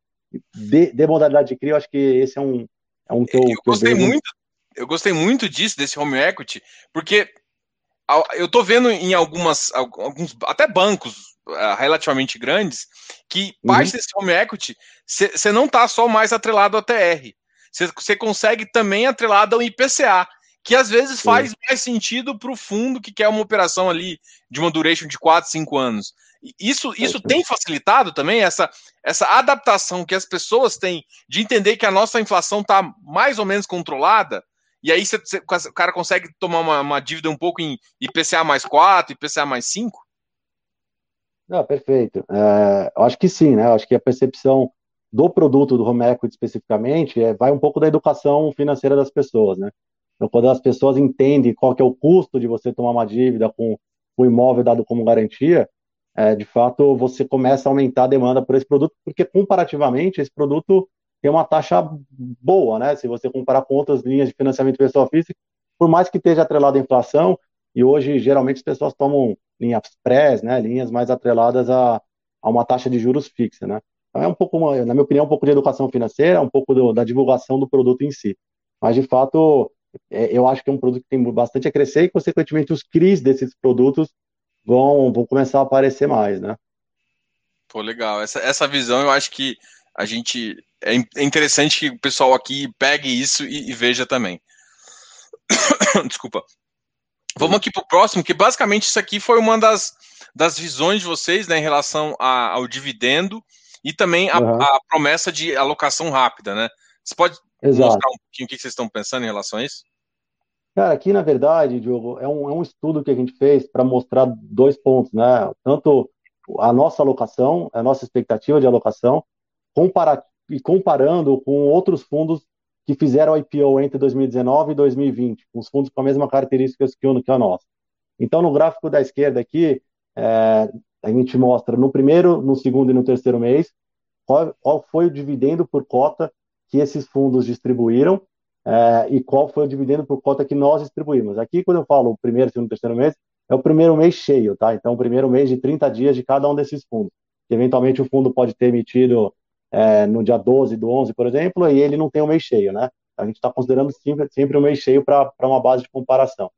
de, de modalidade de CRI, eu acho que esse é um, é um que eu, eu gostei eu muito, eu gostei muito disso, desse home equity, porque eu tô vendo em algumas, alguns, até bancos uh, relativamente grandes, que parte uhum. desse home equity, você não tá só mais atrelado ao TR, você consegue também atrelado ao IPCA, que às vezes faz mais sentido para o fundo que quer uma operação ali de uma duration de 4, 5 anos. Isso, isso tem facilitado também essa, essa adaptação que as pessoas têm de entender que a nossa inflação está mais ou menos controlada, e aí você, o cara consegue tomar uma, uma, dívida um pouco em IPCA mais 4, IPCA mais 5? Não, perfeito. É, eu acho que sim, né? Eu acho que a percepção do produto do home equity especificamente é, vai um pouco da educação financeira das pessoas, né? Então, quando as pessoas entendem qual que é o custo de você tomar uma dívida com o imóvel dado como garantia, é, de fato você começa a aumentar a demanda por esse produto, porque comparativamente esse produto tem uma taxa boa, né? Se você comparar com outras linhas de financiamento pessoal física, por mais que esteja atrelado à inflação, e hoje geralmente as pessoas tomam linhas pré, né? Linhas mais atreladas a, a uma taxa de juros fixa, né? Então é um pouco, na minha opinião, um pouco de educação financeira, um pouco do, da divulgação do produto em si. Mas, de fato, é, eu acho que é um produto que tem bastante a crescer e, consequentemente, os CRIs desses produtos vão, vão começar a aparecer mais, né? Pô, legal. Essa, essa visão eu acho que a gente. É, é interessante que o pessoal aqui pegue isso e, e veja também. Desculpa. Vamos aqui para o próximo, que basicamente isso aqui foi uma das, das visões de vocês né, em relação a, ao dividendo e também a, uhum. a, promessa de alocação rápida, né? Você pode Exato. mostrar um pouquinho o que vocês estão pensando em relação a isso? Cara, aqui na verdade, Diogo, é um, é um estudo que a gente fez para mostrar dois pontos, né? Tanto a nossa alocação, a nossa expectativa de alocação, compara e comparando com outros fundos que fizeram IPO entre 2019 e 2020, com os fundos com a mesma características que o que a nossa. Então, no gráfico da esquerda aqui, é, a gente mostra no primeiro, no segundo e no terceiro mês qual, qual foi o dividendo por cota que esses fundos distribuíram é, e qual foi o dividendo por cota que nós distribuímos. Aqui, quando eu falo primeiro, segundo terceiro mês, é o primeiro mês cheio, tá? Então, o primeiro mês de 30 dias de cada um desses fundos. Que, eventualmente, o fundo pode ter emitido é, no dia 12 do 11, por exemplo, e ele não tem o um mês cheio, né? A gente está considerando sempre, sempre o um mês cheio para uma base de comparação.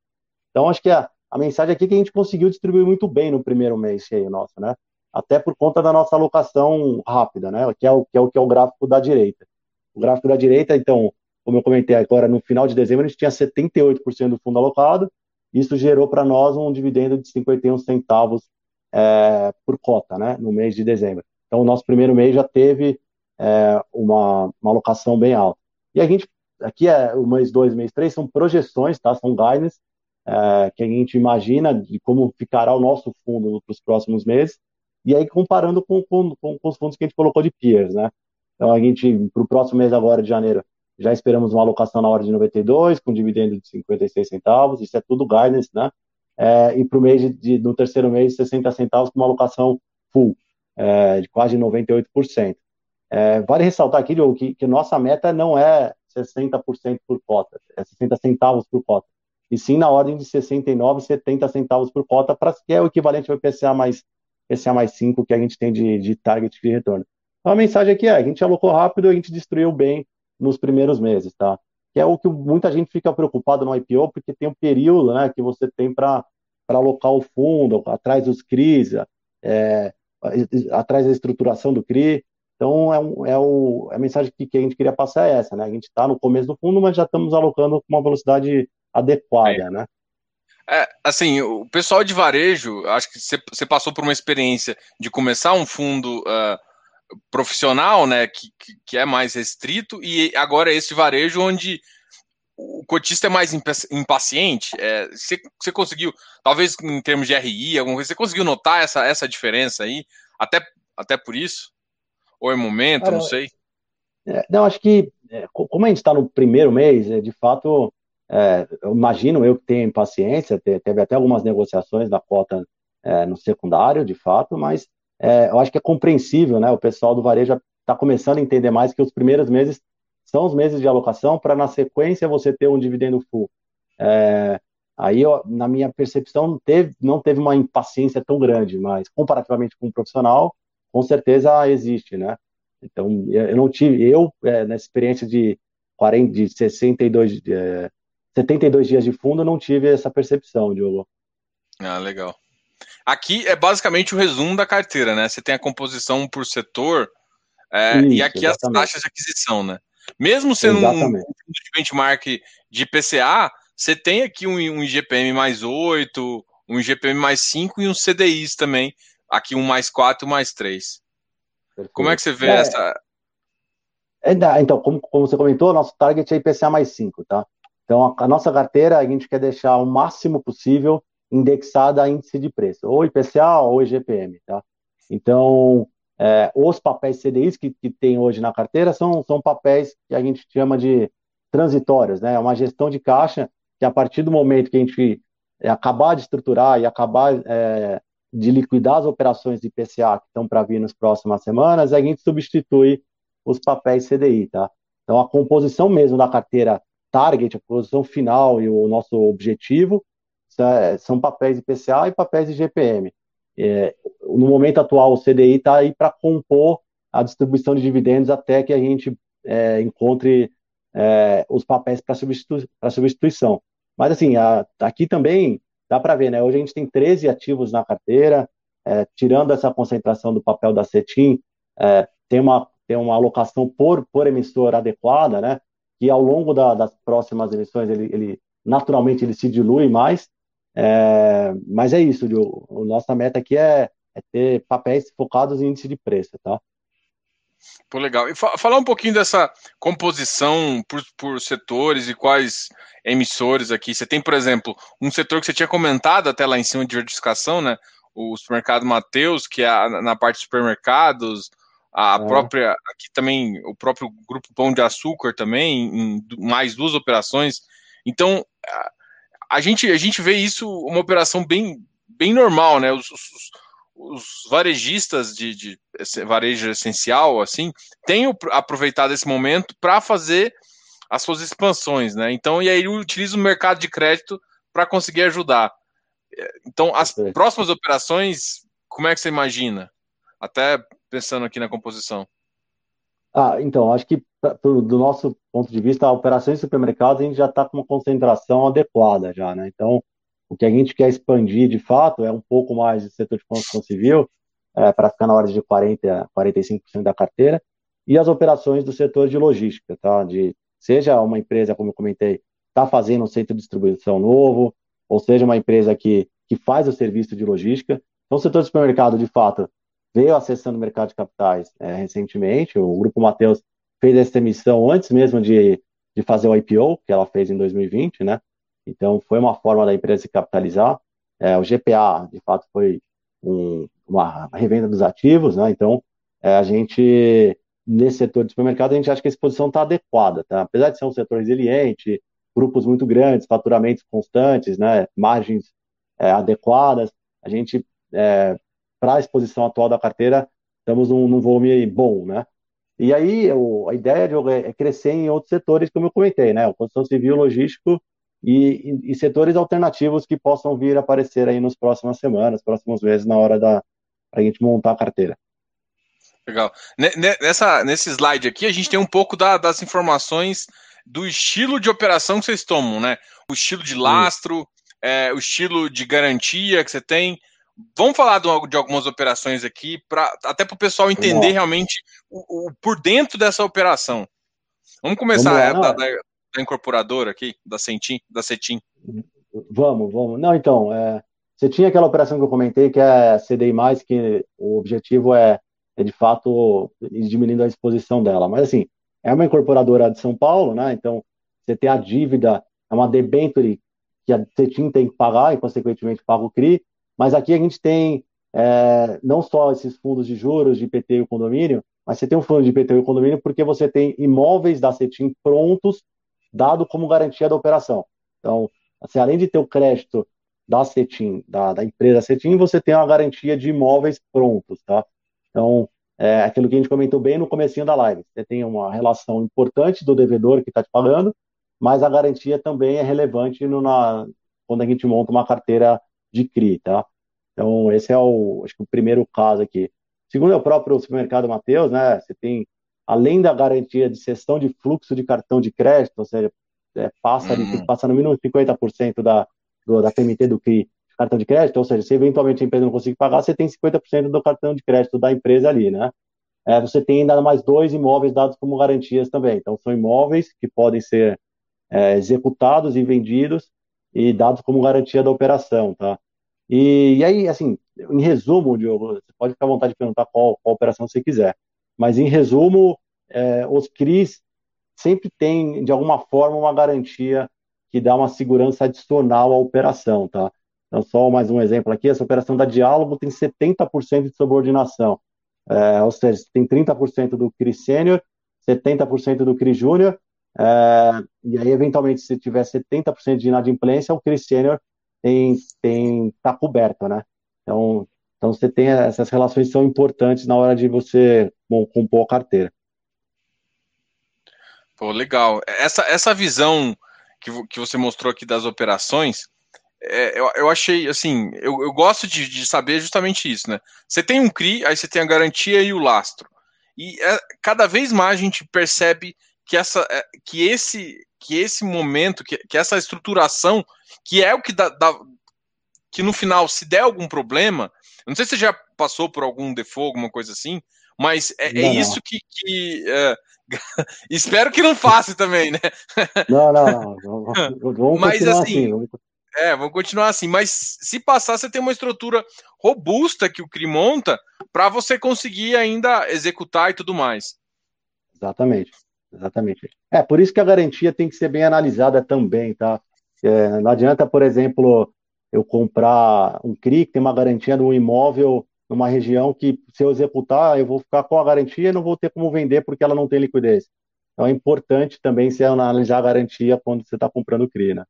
Então, acho que a, a mensagem aqui é que a gente conseguiu distribuir muito bem no primeiro mês cheio nosso, né? Até por conta da nossa alocação rápida, né? Que é o que é o, que é o gráfico da direita. O gráfico da direita, então, como eu comentei agora, no final de dezembro a gente tinha 78% do fundo alocado. Isso gerou para nós um dividendo de 51 centavos é, por cota, né? No mês de dezembro. Então, o nosso primeiro mês já teve é, uma, uma alocação bem alta. E a gente, aqui é o mês 2, mês 3, são projeções, tá? São guidance é, que a gente imagina de como ficará o nosso fundo para os próximos meses, e aí comparando com, com, com, os fundos que a gente colocou de peers, né? Então a gente, para o próximo mês agora de janeiro, já esperamos uma alocação na hora de 92, com dividendo de 56 centavos, isso é tudo guidance, né? É, e para o mês de, de, no terceiro mês, 60 centavos com uma alocação full, é, de quase 98%. É, vale ressaltar aqui, Diogo, que, que nossa meta não é 60% por cota, é 60 centavos por cota e sim na ordem de 69, 70 centavos por cota, para que é o equivalente ao IPCA mais, IPCA mais 5 que a gente tem de, de target de retorno. Então a mensagem aqui é, a gente alocou rápido, a gente destruiu bem nos primeiros meses, tá? Que é o que muita gente fica preocupado no IPO, porque tem um período, né, que você tem para alocar o fundo, atrás dos CRIs, é, atrás da estruturação do CRI, então, é, um, é o, a mensagem que, que, a gente queria passar é essa, né? A gente está no começo do fundo, mas já estamos alocando com uma velocidade adequada, é. né? É, assim, o pessoal de varejo, acho que você passou por uma experiência de começar um fundo uh, profissional, né, que, que, é mais restrito, e agora esse varejo onde o cotista é mais impaciente. Você é, conseguiu, talvez em termos de RI, alguma coisa, você conseguiu notar essa, essa diferença aí, até, até por isso? Ou é momento, Cara, não sei? É, não, acho que, é, como a gente está no primeiro mês, é, de fato, é, eu imagino eu que tenho impaciência, teve até algumas negociações da cota é, no secundário, de fato, mas é, eu acho que é compreensível, né? O pessoal do varejo está começando a entender mais que os primeiros meses são os meses de alocação para na sequência você ter um dividendo full. É, aí, eu, na minha percepção, não teve, não teve uma impaciência tão grande, mas comparativamente com um profissional, com certeza existe, né? Então, eu não tive, eu, é, nessa experiência de, 40, de 62, é, 72 dias de fundo, não tive essa percepção, Diogo. Ah, legal. Aqui é basicamente o resumo da carteira, né? Você tem a composição por setor é, Isso, e aqui exatamente. as taxas de aquisição, né? Mesmo sendo exatamente. um benchmark de PCA, você tem aqui um, um IGPM mais 8, um IGPM mais 5 e um CDIs também. Aqui um mais 4 e um mais 3. Perfeito. Como é que você vê é, essa. É, então, como, como você comentou, nosso target é IPCA mais 5, tá? Então, a, a, nossa carteira, a gente quer deixar o máximo possível indexada a índice de preço, ou IPCA ou IGPM, tá? Então, é, os papéis CDIs que, que tem hoje na carteira são, são papéis que a gente chama de transitórios, né? É uma gestão de caixa que a partir do momento que a gente é, acabar de estruturar e acabar é, de liquidar as operações de IPCA que estão para vir nas próximas semanas, a gente substitui os papéis CDI, tá? Então, a composição mesmo da carteira target, a composição final e o nosso objetivo são papéis IPCA e papéis IGPM. É, no momento atual, o CDI está aí para compor a distribuição de dividendos até que a gente é, encontre é, os papéis para substitu substituição. Mas, assim, a, aqui também dá para ver, né? Hoje a gente tem 13 ativos na carteira, é, tirando essa concentração do papel da CETIM, é, tem, uma, tem uma alocação por, por emissor adequada, né? Que ao longo da, das próximas emissões ele, ele naturalmente ele se dilui mais, é, mas é isso, o, a nossa meta aqui é, é, ter papéis focados em índice de preço, tá? Pô, legal. E fa falar um pouquinho dessa composição por, por setores e quais emissores aqui. Você tem, por exemplo, um setor que você tinha comentado até lá em cima de diversificação, né? O supermercado Mateus, que é a, na parte de supermercados, a é. própria, aqui também, o próprio grupo Pão de Açúcar também, em mais duas operações. Então, a gente, a gente vê isso uma operação bem, bem normal, né? Os, os, os varejistas de, de, varejo essencial, assim, têm aproveitado esse momento para fazer as suas expansões, né? Então, e aí utiliza o mercado de crédito para conseguir ajudar. Então, as próximas operações, como é que você imagina? Até pensando aqui na composição. Ah, então, acho que do nosso ponto de vista, a operações de supermercados a gente já está com uma concentração adequada já, né? Então, o que a gente quer expandir de fato é um pouco mais de setor de construção civil, é, para ficar na ordem de 40% a 45% da carteira, e as operações do setor de logística, tá? De, seja uma empresa, como eu comentei, está fazendo um centro de distribuição novo, ou seja uma empresa que, que faz o serviço de logística. Então, o setor de supermercado, de fato, veio acessando o mercado de capitais é, recentemente. O Grupo Mateus fez essa emissão antes mesmo de, de fazer o IPO, que ela fez em 2020, né? Então, foi uma forma da empresa se capitalizar. É, o GPA, de fato, foi um, uma revenda dos ativos, né? Então, é, a gente, nesse setor de supermercado, a gente acha que a exposição está adequada, tá? Apesar de ser um setor resiliente, grupos muito grandes, faturamentos constantes, né? Margens é, adequadas, a gente é, para a exposição atual da carteira, estamos num, num volume bom, né? E aí, a ideia de, é crescer em outros setores, como eu comentei, né? Construção civil, logístico e, e, e, setores alternativos que possam vir aparecer aí nas próximas semanas, próximos meses, na hora da a gente montar a carteira. Legal. Nessa, nesse slide aqui, a gente tem um pouco da, das informações do estilo de operação que vocês tomam, né? O estilo de lastro, é, o estilo de garantia que você tem, Vamos falar de, algumas operações aqui, pra, até para o pessoal entender realmente o, o, por dentro dessa operação. Vamos começar vamos lá, da, da, da, incorporadora aqui, da Cetim, da Cetim. Vamos, vamos. Não, então, é, você tinha aquela operação que eu comentei, que é CDI+, que o objetivo é, é de fato ir diminuindo a exposição dela. Mas assim, é uma incorporadora de São Paulo, né? Então, você tem a dívida, é uma debenture que a Cetim tem que pagar e, consequentemente, paga o CRI, mas aqui a gente tem é, não só esses fundos de juros de IPT e condomínio, mas você tem um fundo de IPT e condomínio porque você tem imóveis da CETIM prontos, dado como garantia da operação. Então, assim, além de ter o crédito da CETIM, da, da empresa CETIM, você tem uma garantia de imóveis prontos, tá? Então, é aquilo que a gente comentou bem no comecinho da live. Você tem uma relação importante do devedor que está te pagando, mas a garantia também é relevante no, na, quando a gente monta uma carteira de CRI, tá? Então, esse é o, acho que o primeiro caso aqui. Segundo é o próprio supermercado Mateus, né? Você tem, além da garantia de cessão de fluxo de cartão de crédito, ou seja, é, passa, uhum. passa no mínimo 50% da, do, da PMT do CRI cartão de crédito, ou seja, se eventualmente a empresa não conseguir pagar, você tem 50% do cartão de crédito da empresa ali, né? É, você tem ainda mais dois imóveis dados como garantias também. Então, são imóveis que podem ser é, executados e vendidos e dados como garantia da operação, tá? E, e, aí, assim, em resumo, Diogo, você pode ficar à vontade de perguntar qual, qual operação você quiser, mas em resumo, é, os CRIs sempre têm, de alguma forma, uma garantia que dá uma segurança adicional à operação, tá? Então, só mais um exemplo aqui, essa operação da Diálogo tem 70% de subordinação, é, ou seja, tem 30% do CRI Sênior, 70% do CRI Júnior, é, e aí, eventualmente, se tiver 70% de inadimplência, o CRI Sênior tem, tem, tá coberto, né? Então, então, você tem essas relações são importantes na hora de você bom, compor a carteira. Pô, legal. Essa, essa visão que, que você mostrou aqui das operações, é, eu, eu achei, assim, eu, eu gosto de, de saber justamente isso, né? Você tem um CRI, aí você tem a garantia e o lastro. E é, cada vez mais a gente percebe que, essa, é, que, esse, que esse momento, que, que essa estruturação, que é o que dá, dá, que no final, se der algum problema, não sei se você já passou por algum default, alguma coisa assim, mas é, é isso que. que é, espero que não faça também, né? Não, não, não. Vamos mas assim. assim É, vamos continuar assim. Mas se passar, você tem uma estrutura robusta que o CRI monta para você conseguir ainda executar e tudo mais. Exatamente. Exatamente. É, por isso que a garantia tem que ser bem analisada também, tá? É, não adianta, por exemplo, eu comprar um CRI que tem uma garantia no imóvel numa região que, se eu executar, eu vou ficar com a garantia e não vou ter como vender porque ela não tem liquidez. Então é importante também se analisar a garantia quando você está comprando CRI, né?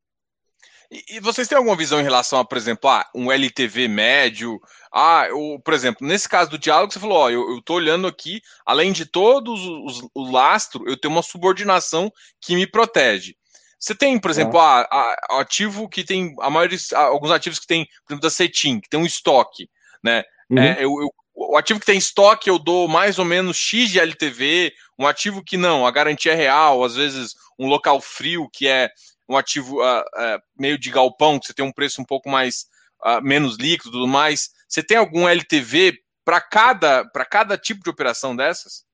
E, vocês têm alguma visão em relação a, por exemplo, ah, um LTV médio? Ah, eu, por exemplo, nesse caso do diálogo, você falou, ó, eu, estou olhando aqui, além de todos os, os lastro, eu tenho uma subordinação que me protege. Você tem, por exemplo, é. ah, a, ativo que tem a maioria, alguns ativos que tem, por exemplo, da CETIM, que tem um estoque, né? Uhum. É, eu, eu, o ativo que tem estoque eu dou mais ou menos X de LTV, um ativo que não, a garantia é real, às vezes um local frio que é um ativo uh, uh, meio de galpão, que você tem um preço um pouco mais uh, menos líquido e tudo mais. Você tem algum LTV para cada, cada tipo de operação dessas?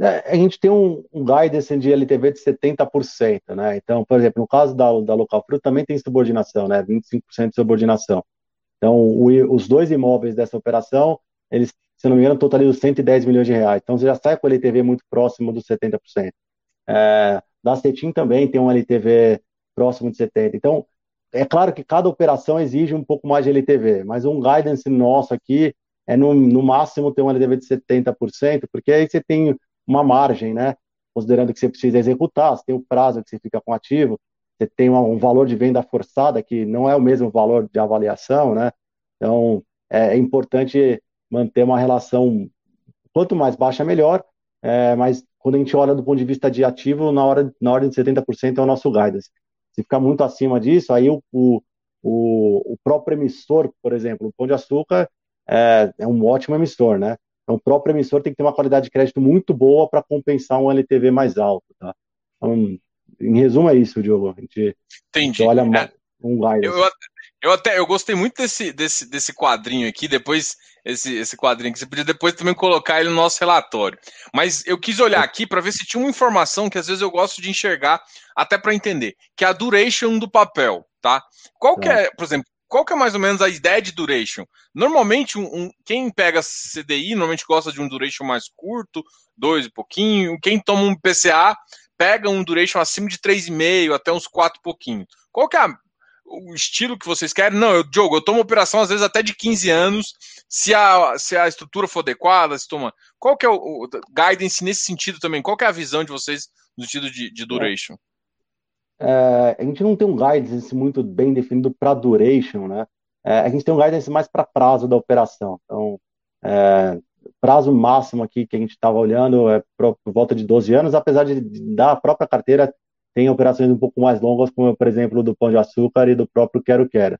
É, a gente tem um, um guidance de LTV de 70%, né? Então, por exemplo, no caso da, da Local Fruit também tem subordinação, né? 25% de subordinação. Então, o, os dois imóveis dessa operação, eles, se não me engano, totalizam 110 milhões de reais. Então, você já sai com o LTV muito próximo dos 70%. É, da Cetim também tem um LTV próximo de 70. Então, é claro que cada operação exige um pouco mais de LTV, mas um guidance nosso aqui é no, no máximo ter um LTV de 70%, porque aí você tem uma margem, né? Considerando que você precisa executar, você tem o prazo que você fica com ativo, você tem um, valor de venda forçada que não é o mesmo valor de avaliação, né? Então, é, é importante manter uma relação quanto mais baixa melhor, é, mas quando a gente olha do ponto de vista de ativo, na, hora, na ordem de 70% é o nosso guidance. Se ficar muito acima disso, aí o, o, o próprio emissor, por exemplo, o Pão de Açúcar é, é um ótimo emissor, né? Então, o próprio emissor tem que ter uma qualidade de crédito muito boa para compensar um LTV mais alto, tá? Então, em resumo, é isso, Diogo. A gente, Entendi. A gente olha é, um guidance. Eu, eu até eu gostei muito desse, desse, desse quadrinho aqui, depois esse, esse quadrinho que você podia depois também colocar ele no nosso relatório. Mas eu quis olhar aqui para ver se tinha uma informação que às vezes eu gosto de enxergar até para entender, que é a duration do papel, tá? Qual que é, por exemplo, qual que é mais ou menos a ideia de duration? Normalmente, um, um, quem pega CDI normalmente gosta de um duration mais curto, dois e pouquinho. Quem toma um PCA pega um duration acima de 3,5 até uns 4 e pouquinho. Qual que é a o estilo que vocês querem. Não, eu, Diogo, eu tomo operação às vezes até de 15 anos, se a, se a estrutura for adequada, se toma. Qual que é o, o guidance nesse sentido também? Qual que é a visão de vocês no sentido de, de duration? é, a gente não tem um guidance muito bem definido para duration, né? É, a gente tem um guidance mais para prazo da operação. Então, é, prazo máximo aqui que a gente estava olhando é por, volta de 12 anos, apesar de, da própria carteira tem operações um pouco mais longas, como por exemplo do Pão de Açúcar e do próprio Quero Quero.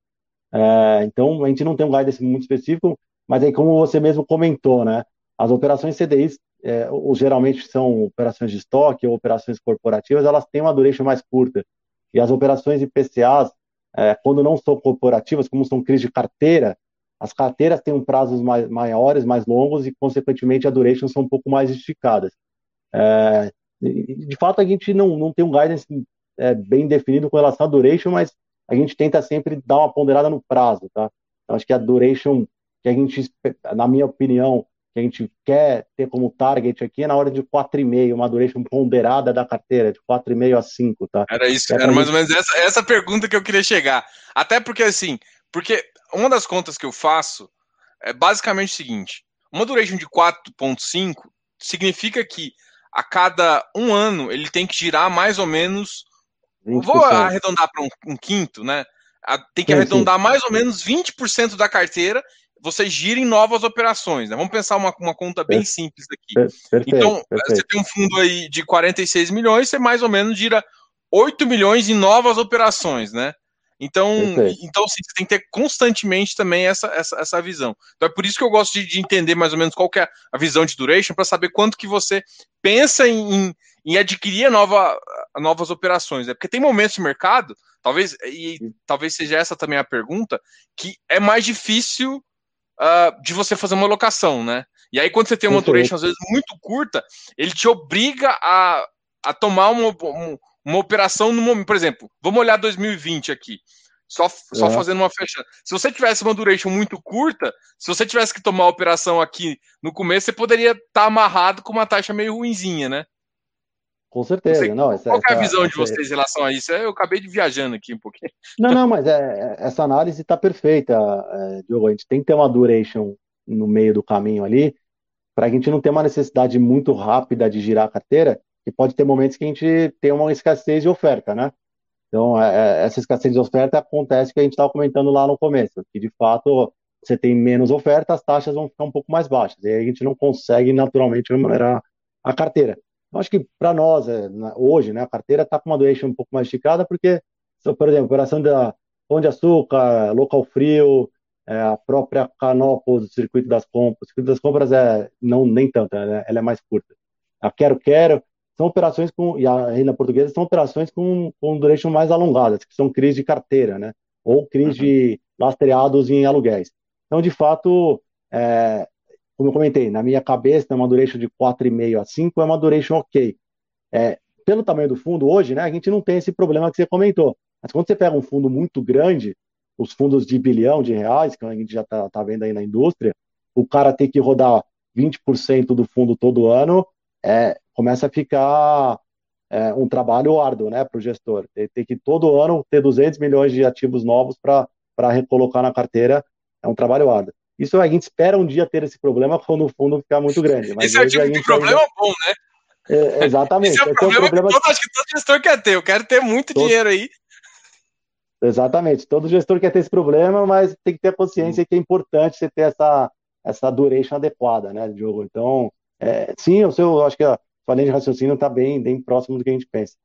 É, então a gente não tem um guidance muito específico, mas aí como você mesmo comentou, né, as operações CDIs, é, ou geralmente são operações de estoque ou operações corporativas, elas têm uma duration mais curta. E as operações IPCAs, é, quando não são corporativas, como são crises de carteira, as carteiras têm um prazos mais, maiores, mais longos e, consequentemente, a duration são um pouco mais esticadas. É, de fato, a gente não, não tem um guidance é, bem definido com relação à duration, mas a gente tenta sempre dar uma ponderada no prazo, tá? Então, acho que a duration que a gente, na minha opinião, que a gente quer ter como target aqui é na hora de 4,5, uma duration ponderada da carteira, de 4,5 a 5, tá? Era isso, era mais ou menos essa, essa pergunta que eu queria chegar. Até porque, assim, porque uma das contas que eu faço é basicamente o seguinte: uma duration de 4,5 significa que a cada um ano ele tem que girar mais ou menos. 20%. Vou arredondar para um, um, quinto, né? Tem que sim, arredondar sim. mais ou menos 20% da carteira. Você gira em novas operações. Né? Vamos pensar uma, uma conta bem simples aqui. Perfeito, então, perfeito. você tem um fundo aí de 46 milhões, você mais ou menos gira 8 milhões em novas operações, né? Então, então sim, você tem que ter constantemente também essa, essa, essa visão. Então é por isso que eu gosto de, de entender mais ou menos qual é a visão de duration, para saber quanto que você pensa em, em adquirir nova, novas operações. Né? Porque tem momentos de mercado, talvez, e talvez seja essa também a pergunta, que é mais difícil uh, de você fazer uma locação, né? E aí, quando você tem uma duration, às vezes, muito curta, ele te obriga a, a tomar uma, uma operação no momento. Por exemplo, vamos olhar 2020 aqui. Só, só é. fazendo uma fecha. Se você tivesse uma duration muito curta, se você tivesse que tomar a operação aqui no começo, você poderia estar tá amarrado com uma taxa meio ruinzinha, né? Com certeza. Não, essa, qual é a visão essa, de vocês em relação a isso? Eu acabei de viajando aqui um pouquinho. Não, não, mas é, essa análise está perfeita, é, Diogo. A gente tem que ter uma duration no meio do caminho ali, para a gente não ter uma necessidade muito rápida de girar a carteira e pode ter momentos que a gente tem uma escassez de oferta, né? Então, é, é essa escassez de oferta acontece que a gente estava comentando lá no começo, que de fato você tem menos oferta, as taxas vão ficar um pouco mais baixas, e aí a gente não consegue naturalmente remunerar a carteira. Eu acho que para nós, é, hoje, né, a carteira está com uma duration um pouco mais esticada, porque, por exemplo, operação da Pão de Açúcar, Local Frio, é, a própria Canopus, o Circuito das Compras, o Circuito das Compras é não nem tanto, né, ela é mais curta. A Quero Quero, são operações com, e a renda portuguesa são operações com, com duration mais alongadas, que são crises de carteira, né? Ou crises de lastreados em aluguéis. Então, de fato, é, como eu comentei, na minha cabeça, uma duration de 4,5 a 5 é uma duration ok. É, pelo tamanho do fundo, hoje, né, a gente não tem esse problema que você comentou. Mas quando você pega um fundo muito grande, os fundos de bilhão de reais, que a gente já está tá vendo aí na indústria, o cara tem que rodar 20% do fundo todo ano, é, começa a ficar é, um trabalho árduo né, para o gestor. Tem, tem, que todo ano ter 200 milhões de ativos novos para recolocar na carteira, é um trabalho árduo. Isso a gente espera um dia ter esse problema quando o fundo ficar muito grande. Mas esse é o tipo de problema ainda... bom, né? É, exatamente. Esse é o problema, é um problema que todo, acho que todo gestor quer ter. Eu quero ter muito todo... dinheiro aí. Exatamente. Todo gestor quer ter esse problema, mas tem que ter a consciência que é importante você ter essa, essa duration adequada, né, Diogo? Então, é, sim, eu, eu acho que a, sua linha de raciocínio está bem, bem próximo do que a gente pensa.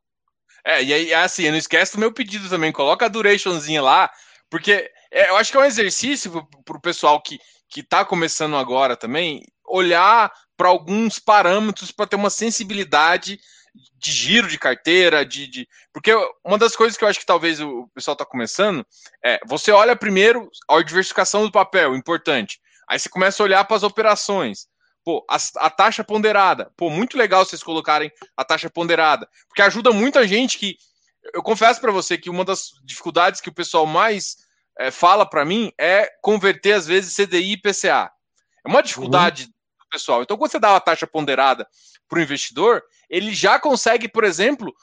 É, e aí, assim, não esquece do meu pedido também, coloca a durationzinha lá, porque é, eu acho que é um exercício para o pessoal que, que tá começando agora também, olhar para alguns parâmetros para ter uma sensibilidade de giro de carteira, de, de, Porque uma das coisas que eu acho que talvez o pessoal está começando é você olha primeiro a diversificação do papel, importante. Aí você começa a olhar para as operações. Pô, a, a, taxa ponderada. Pô, muito legal vocês colocarem a taxa ponderada, porque ajuda muita gente que. Eu confesso para você que uma das dificuldades que o pessoal mais é, fala para mim é converter, às vezes, CDI e PCA. É uma dificuldade uhum. do pessoal. Então, quando você dá uma taxa ponderada para o investidor, ele já consegue, por exemplo,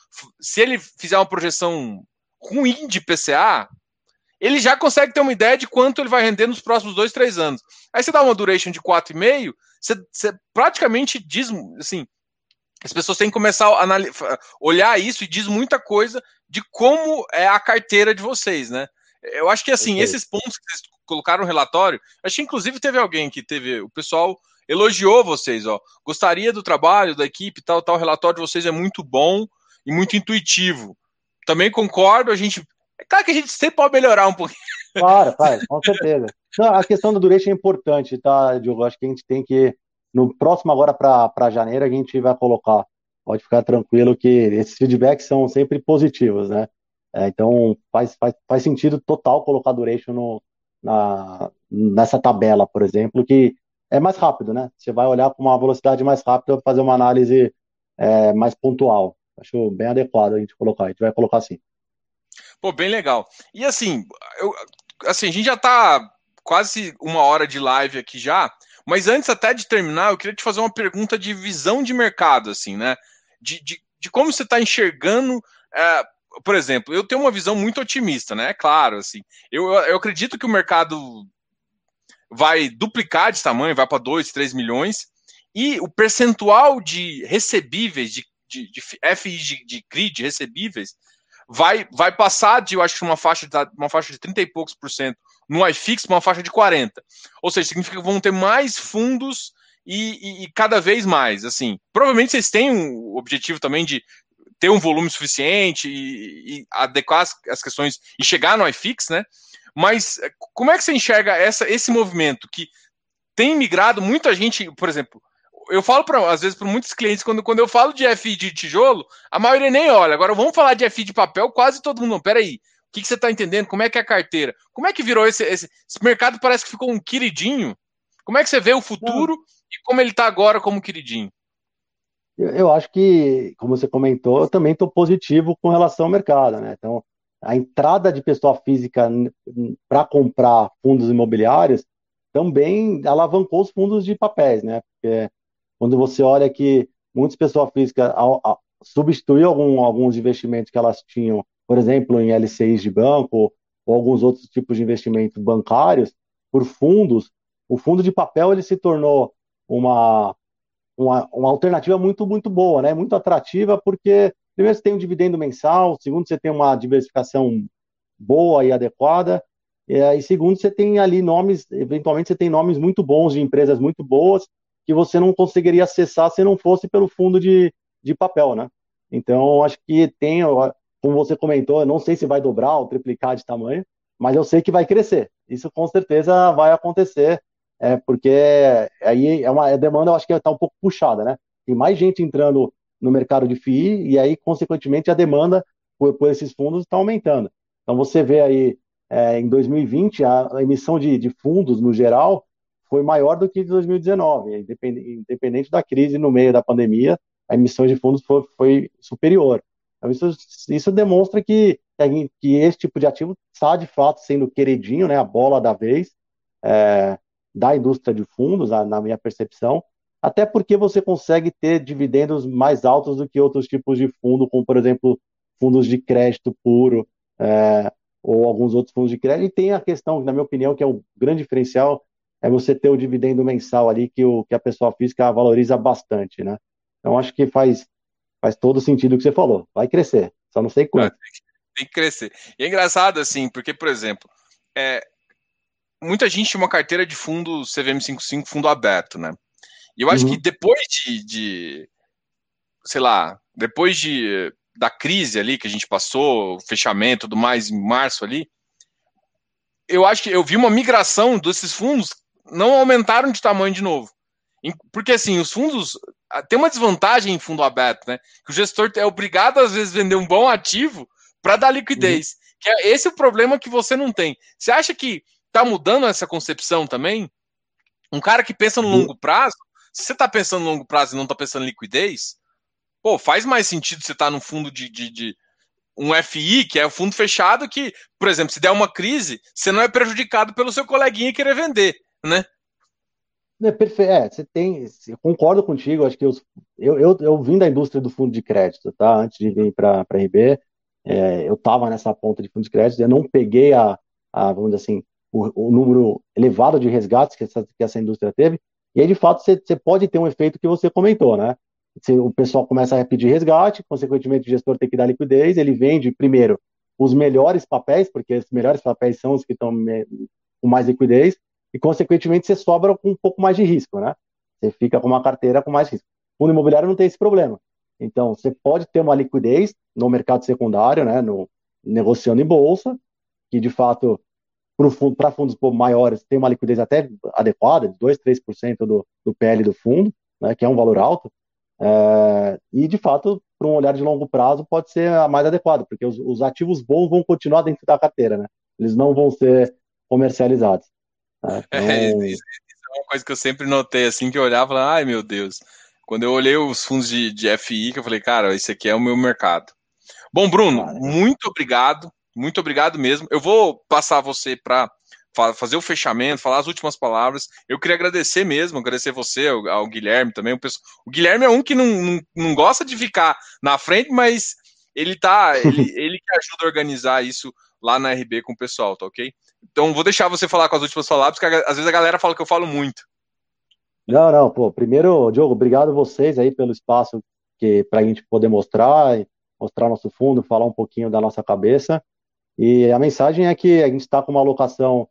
se ele fizer uma projeção ruim de PCA, ele já consegue ter uma ideia de quanto ele vai render nos próximos dois, três anos. Aí você dá uma duration de 4,5, você, você praticamente diz, assim, as pessoas têm que começar a olhar isso e diz muita coisa de como é a carteira de vocês, né? Eu acho que assim, esses pontos que vocês colocaram no relatório, acho que inclusive teve alguém que teve, o pessoal elogiou vocês, ó. Gostaria do trabalho da equipe, tal, tal, o relatório de vocês é muito bom e muito intuitivo. Também concordo, a gente. É claro que a gente sempre pode melhorar um pouquinho. Claro, claro, com certeza. Não, a questão do duration é importante, tá, Diogo? Acho que a gente tem que. No próximo, agora para janeiro, a gente vai colocar. Pode ficar tranquilo que esses feedbacks são sempre positivos, né? É, então faz, faz, faz sentido total colocar duration no, na, nessa tabela, por exemplo, que é mais rápido, né? Você vai olhar com uma velocidade mais rápida, fazer uma análise é, mais pontual. Acho bem adequado a gente colocar. A gente vai colocar assim. Pô, bem legal. E assim, eu, assim, a gente já está quase uma hora de live aqui já, mas antes até de terminar, eu queria te fazer uma pergunta de visão de mercado, assim, né? De, de, de como você está enxergando. É, por exemplo, eu tenho uma visão muito otimista, né? É claro, assim, eu, eu acredito que o mercado vai duplicar de tamanho, vai para 2, 3 milhões, e o percentual de recebíveis, de, de, de FI de, de CRI, de recebíveis, vai, vai passar de, eu acho, uma faixa de, uma faixa de 30 e poucos por cento no iFix para uma faixa de 40. Ou seja, significa que vão ter mais fundos e, e, e, cada vez mais. Assim, provavelmente vocês têm um objetivo também de ter um volume suficiente e, e adequar as, as, questões e chegar no iFix, né? Mas eh, como é que você enxerga essa, esse movimento que tem migrado muita gente, por exemplo, eu falo para às vezes para muitos clientes quando, quando eu falo de FI de tijolo, a maioria nem olha. Agora vamos falar de FI de papel, quase todo mundo. Não, peraí, o que, que você está entendendo? Como é que é a carteira? Como é que virou esse, esse, esse mercado? Parece que ficou um queridinho. Como é que você vê o futuro Não. e como ele está agora como queridinho? Eu, eu, acho que, como você comentou, eu também estou positivo com relação ao mercado, né? Então, a entrada de pessoa física para comprar fundos imobiliários também alavancou os fundos de papéis, né? Porque quando você olha que muitas pessoas físicas substituíram algum, alguns investimentos que elas tinham, por exemplo, em LCIs de banco ou alguns outros tipos de investimentos bancários, por fundos, o fundo de papel ele se tornou uma, uma, uma alternativa muito, muito boa, né? muito atrativa, porque primeiro você tem um dividendo mensal, segundo você tem uma diversificação boa e adequada, e, segundo você tem ali nomes, eventualmente você tem nomes muito bons de empresas muito boas, que você não conseguiria acessar se não fosse pelo fundo de, de papel, né? Então, acho que tem, como você comentou, não sei se vai dobrar ou triplicar de tamanho, mas eu sei que vai crescer. Isso com certeza vai acontecer, é, porque aí é uma demanda, eu acho que está um pouco puxada, né? Tem mais gente entrando no mercado de FII e aí, consequentemente, a demanda por, por esses fundos está aumentando. Então, você vê aí, é, em 2020, a, a emissão de, de fundos, no geral, foi maior do que de 2019, independente da crise no meio da pandemia, a emissão de fundos foi, foi superior. Então, isso, isso demonstra que, que esse tipo de ativo está, de fato, sendo queridinho, né, a bola da vez é, da indústria de fundos, na, na minha percepção, até porque você consegue ter dividendos mais altos do que outros tipos de fundo, como, por exemplo, fundos de crédito puro, é, ou alguns outros fundos de crédito. E tem a questão, na minha opinião, que é um grande diferencial, é você ter o dividendo mensal ali que, o, que a pessoa física valoriza bastante, né? Então acho que faz, faz todo sentido o que você falou. Vai crescer, só não sei quanto. Tem que crescer. E é engraçado assim, porque, por exemplo, é, muita gente tinha uma carteira de fundo CVM55, fundo aberto, né? E eu acho uhum. que depois de, de, sei lá, depois de da crise ali que a gente passou, fechamento do mais em março ali, eu acho que eu vi uma migração desses fundos não aumentaram de tamanho de novo. Porque assim, os fundos ah, tem uma desvantagem em fundo aberto, né? Que o gestor é obrigado às vezes a vender um bom ativo para dar liquidez. Uhum. Que é esse é o problema que você não tem. Você acha que está mudando essa concepção também? Um cara que pensa no uhum. longo prazo, se você está pensando no longo prazo e não está pensando em liquidez, pô, faz mais sentido você estar tá no fundo de, de, de um FI, que é o fundo fechado, que, por exemplo, se der uma crise, você não é prejudicado pelo seu coleguinha querer vender né? É, perfeito. É, você tem. Eu concordo contigo, acho que os, eu, eu, eu vim da indústria do fundo de crédito, tá? Antes de vir para a RB, é, eu estava nessa ponta de fundo de crédito, eu não peguei a, a vamos dizer assim, o, o, número elevado de resgates que essa, que essa indústria teve, e aí, de fato, você, você pode ter um efeito que você comentou, né? o pessoal começa a pedir resgate, consequentemente o gestor tem que dar liquidez, ele vende primeiro os melhores papéis, porque os melhores papéis são os que estão com mais liquidez, e consequentemente você sobra com um pouco mais de risco, né? Você fica com uma carteira com mais risco. O fundo imobiliário não tem esse problema. Então, você pode ter uma liquidez no mercado secundário, né, no, negociando em bolsa, que de fato, para fundos maiores, tem uma liquidez até adequada, de 2, 3% do, do PL do fundo, né, que é um valor alto, é, e de fato, para um olhar de longo prazo, pode ser a mais adequada, porque os, os, ativos bons vão continuar dentro da carteira, né? Eles não vão ser comercializados. Né? É, então... É, isso, é uma coisa que eu sempre notei, assim, que eu olhava e falava, ai meu Deus, quando eu olhei os fundos de, de FI, que eu falei, cara, esse aqui é o meu mercado. Bom, Bruno, muito obrigado, muito obrigado mesmo. Eu vou passar você para fazer o fechamento, falar as últimas palavras. Eu queria agradecer mesmo, agradecer você, ao, ao Guilherme também. O, pessoal, o, Guilherme é um que não, não, não, gosta de ficar na frente, mas ele tá, ele, ele que ajuda a organizar isso lá na RB com o pessoal, tá ok? Então vou deixar você falar com as últimas palavras, porque às vezes a galera fala que eu falo muito. Não, não, pô, primeiro, Diogo, obrigado vocês aí pelo espaço que para a gente poder mostrar, mostrar nosso fundo, falar um pouquinho da nossa cabeça. E a mensagem é que a gente está com uma alocação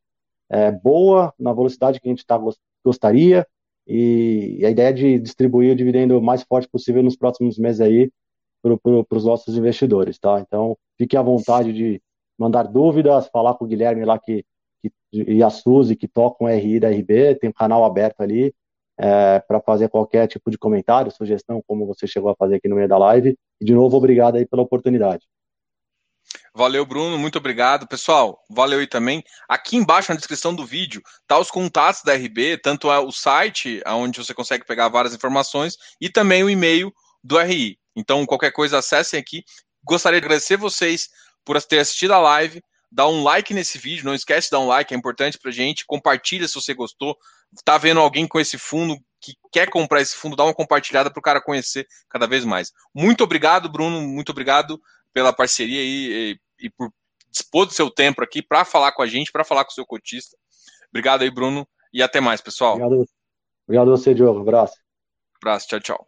é, boa, na velocidade que a gente tá, gostaria, e, e, a ideia é de distribuir o dividendo mais forte possível nos próximos meses aí para pro, os nossos investidores, tá? Então, fique à vontade de mandar dúvidas, falar com o Guilherme lá que, que e a Suzy que tocam RI da RB, tem um canal aberto ali é, para fazer qualquer tipo de comentário, sugestão, como você chegou a fazer aqui no meio da live. E de novo, obrigado aí pela oportunidade. Valeu, Bruno, muito obrigado. Pessoal, valeu aí também. Aqui embaixo na descrição do vídeo tá os contatos da RB, tanto é o site, onde você consegue pegar várias informações, e também o e-mail do RI. Então, qualquer coisa, acessem aqui. Gostaria de agradecer vocês por ter assistido a live. Dá um like nesse vídeo, não esquece de dar um like, é importante pra gente. Compartilha se você gostou. Tá vendo alguém com esse fundo que quer comprar esse fundo, dá uma compartilhada para o cara conhecer cada vez mais. Muito obrigado, Bruno. Muito obrigado pela parceria aí e por dispor do seu tempo aqui para falar com a gente, para falar com o seu cotista. Obrigado aí, Bruno, e até mais, pessoal. Obrigado, obrigado a você, Diogo. Um abraço. Um abraço, tchau, tchau.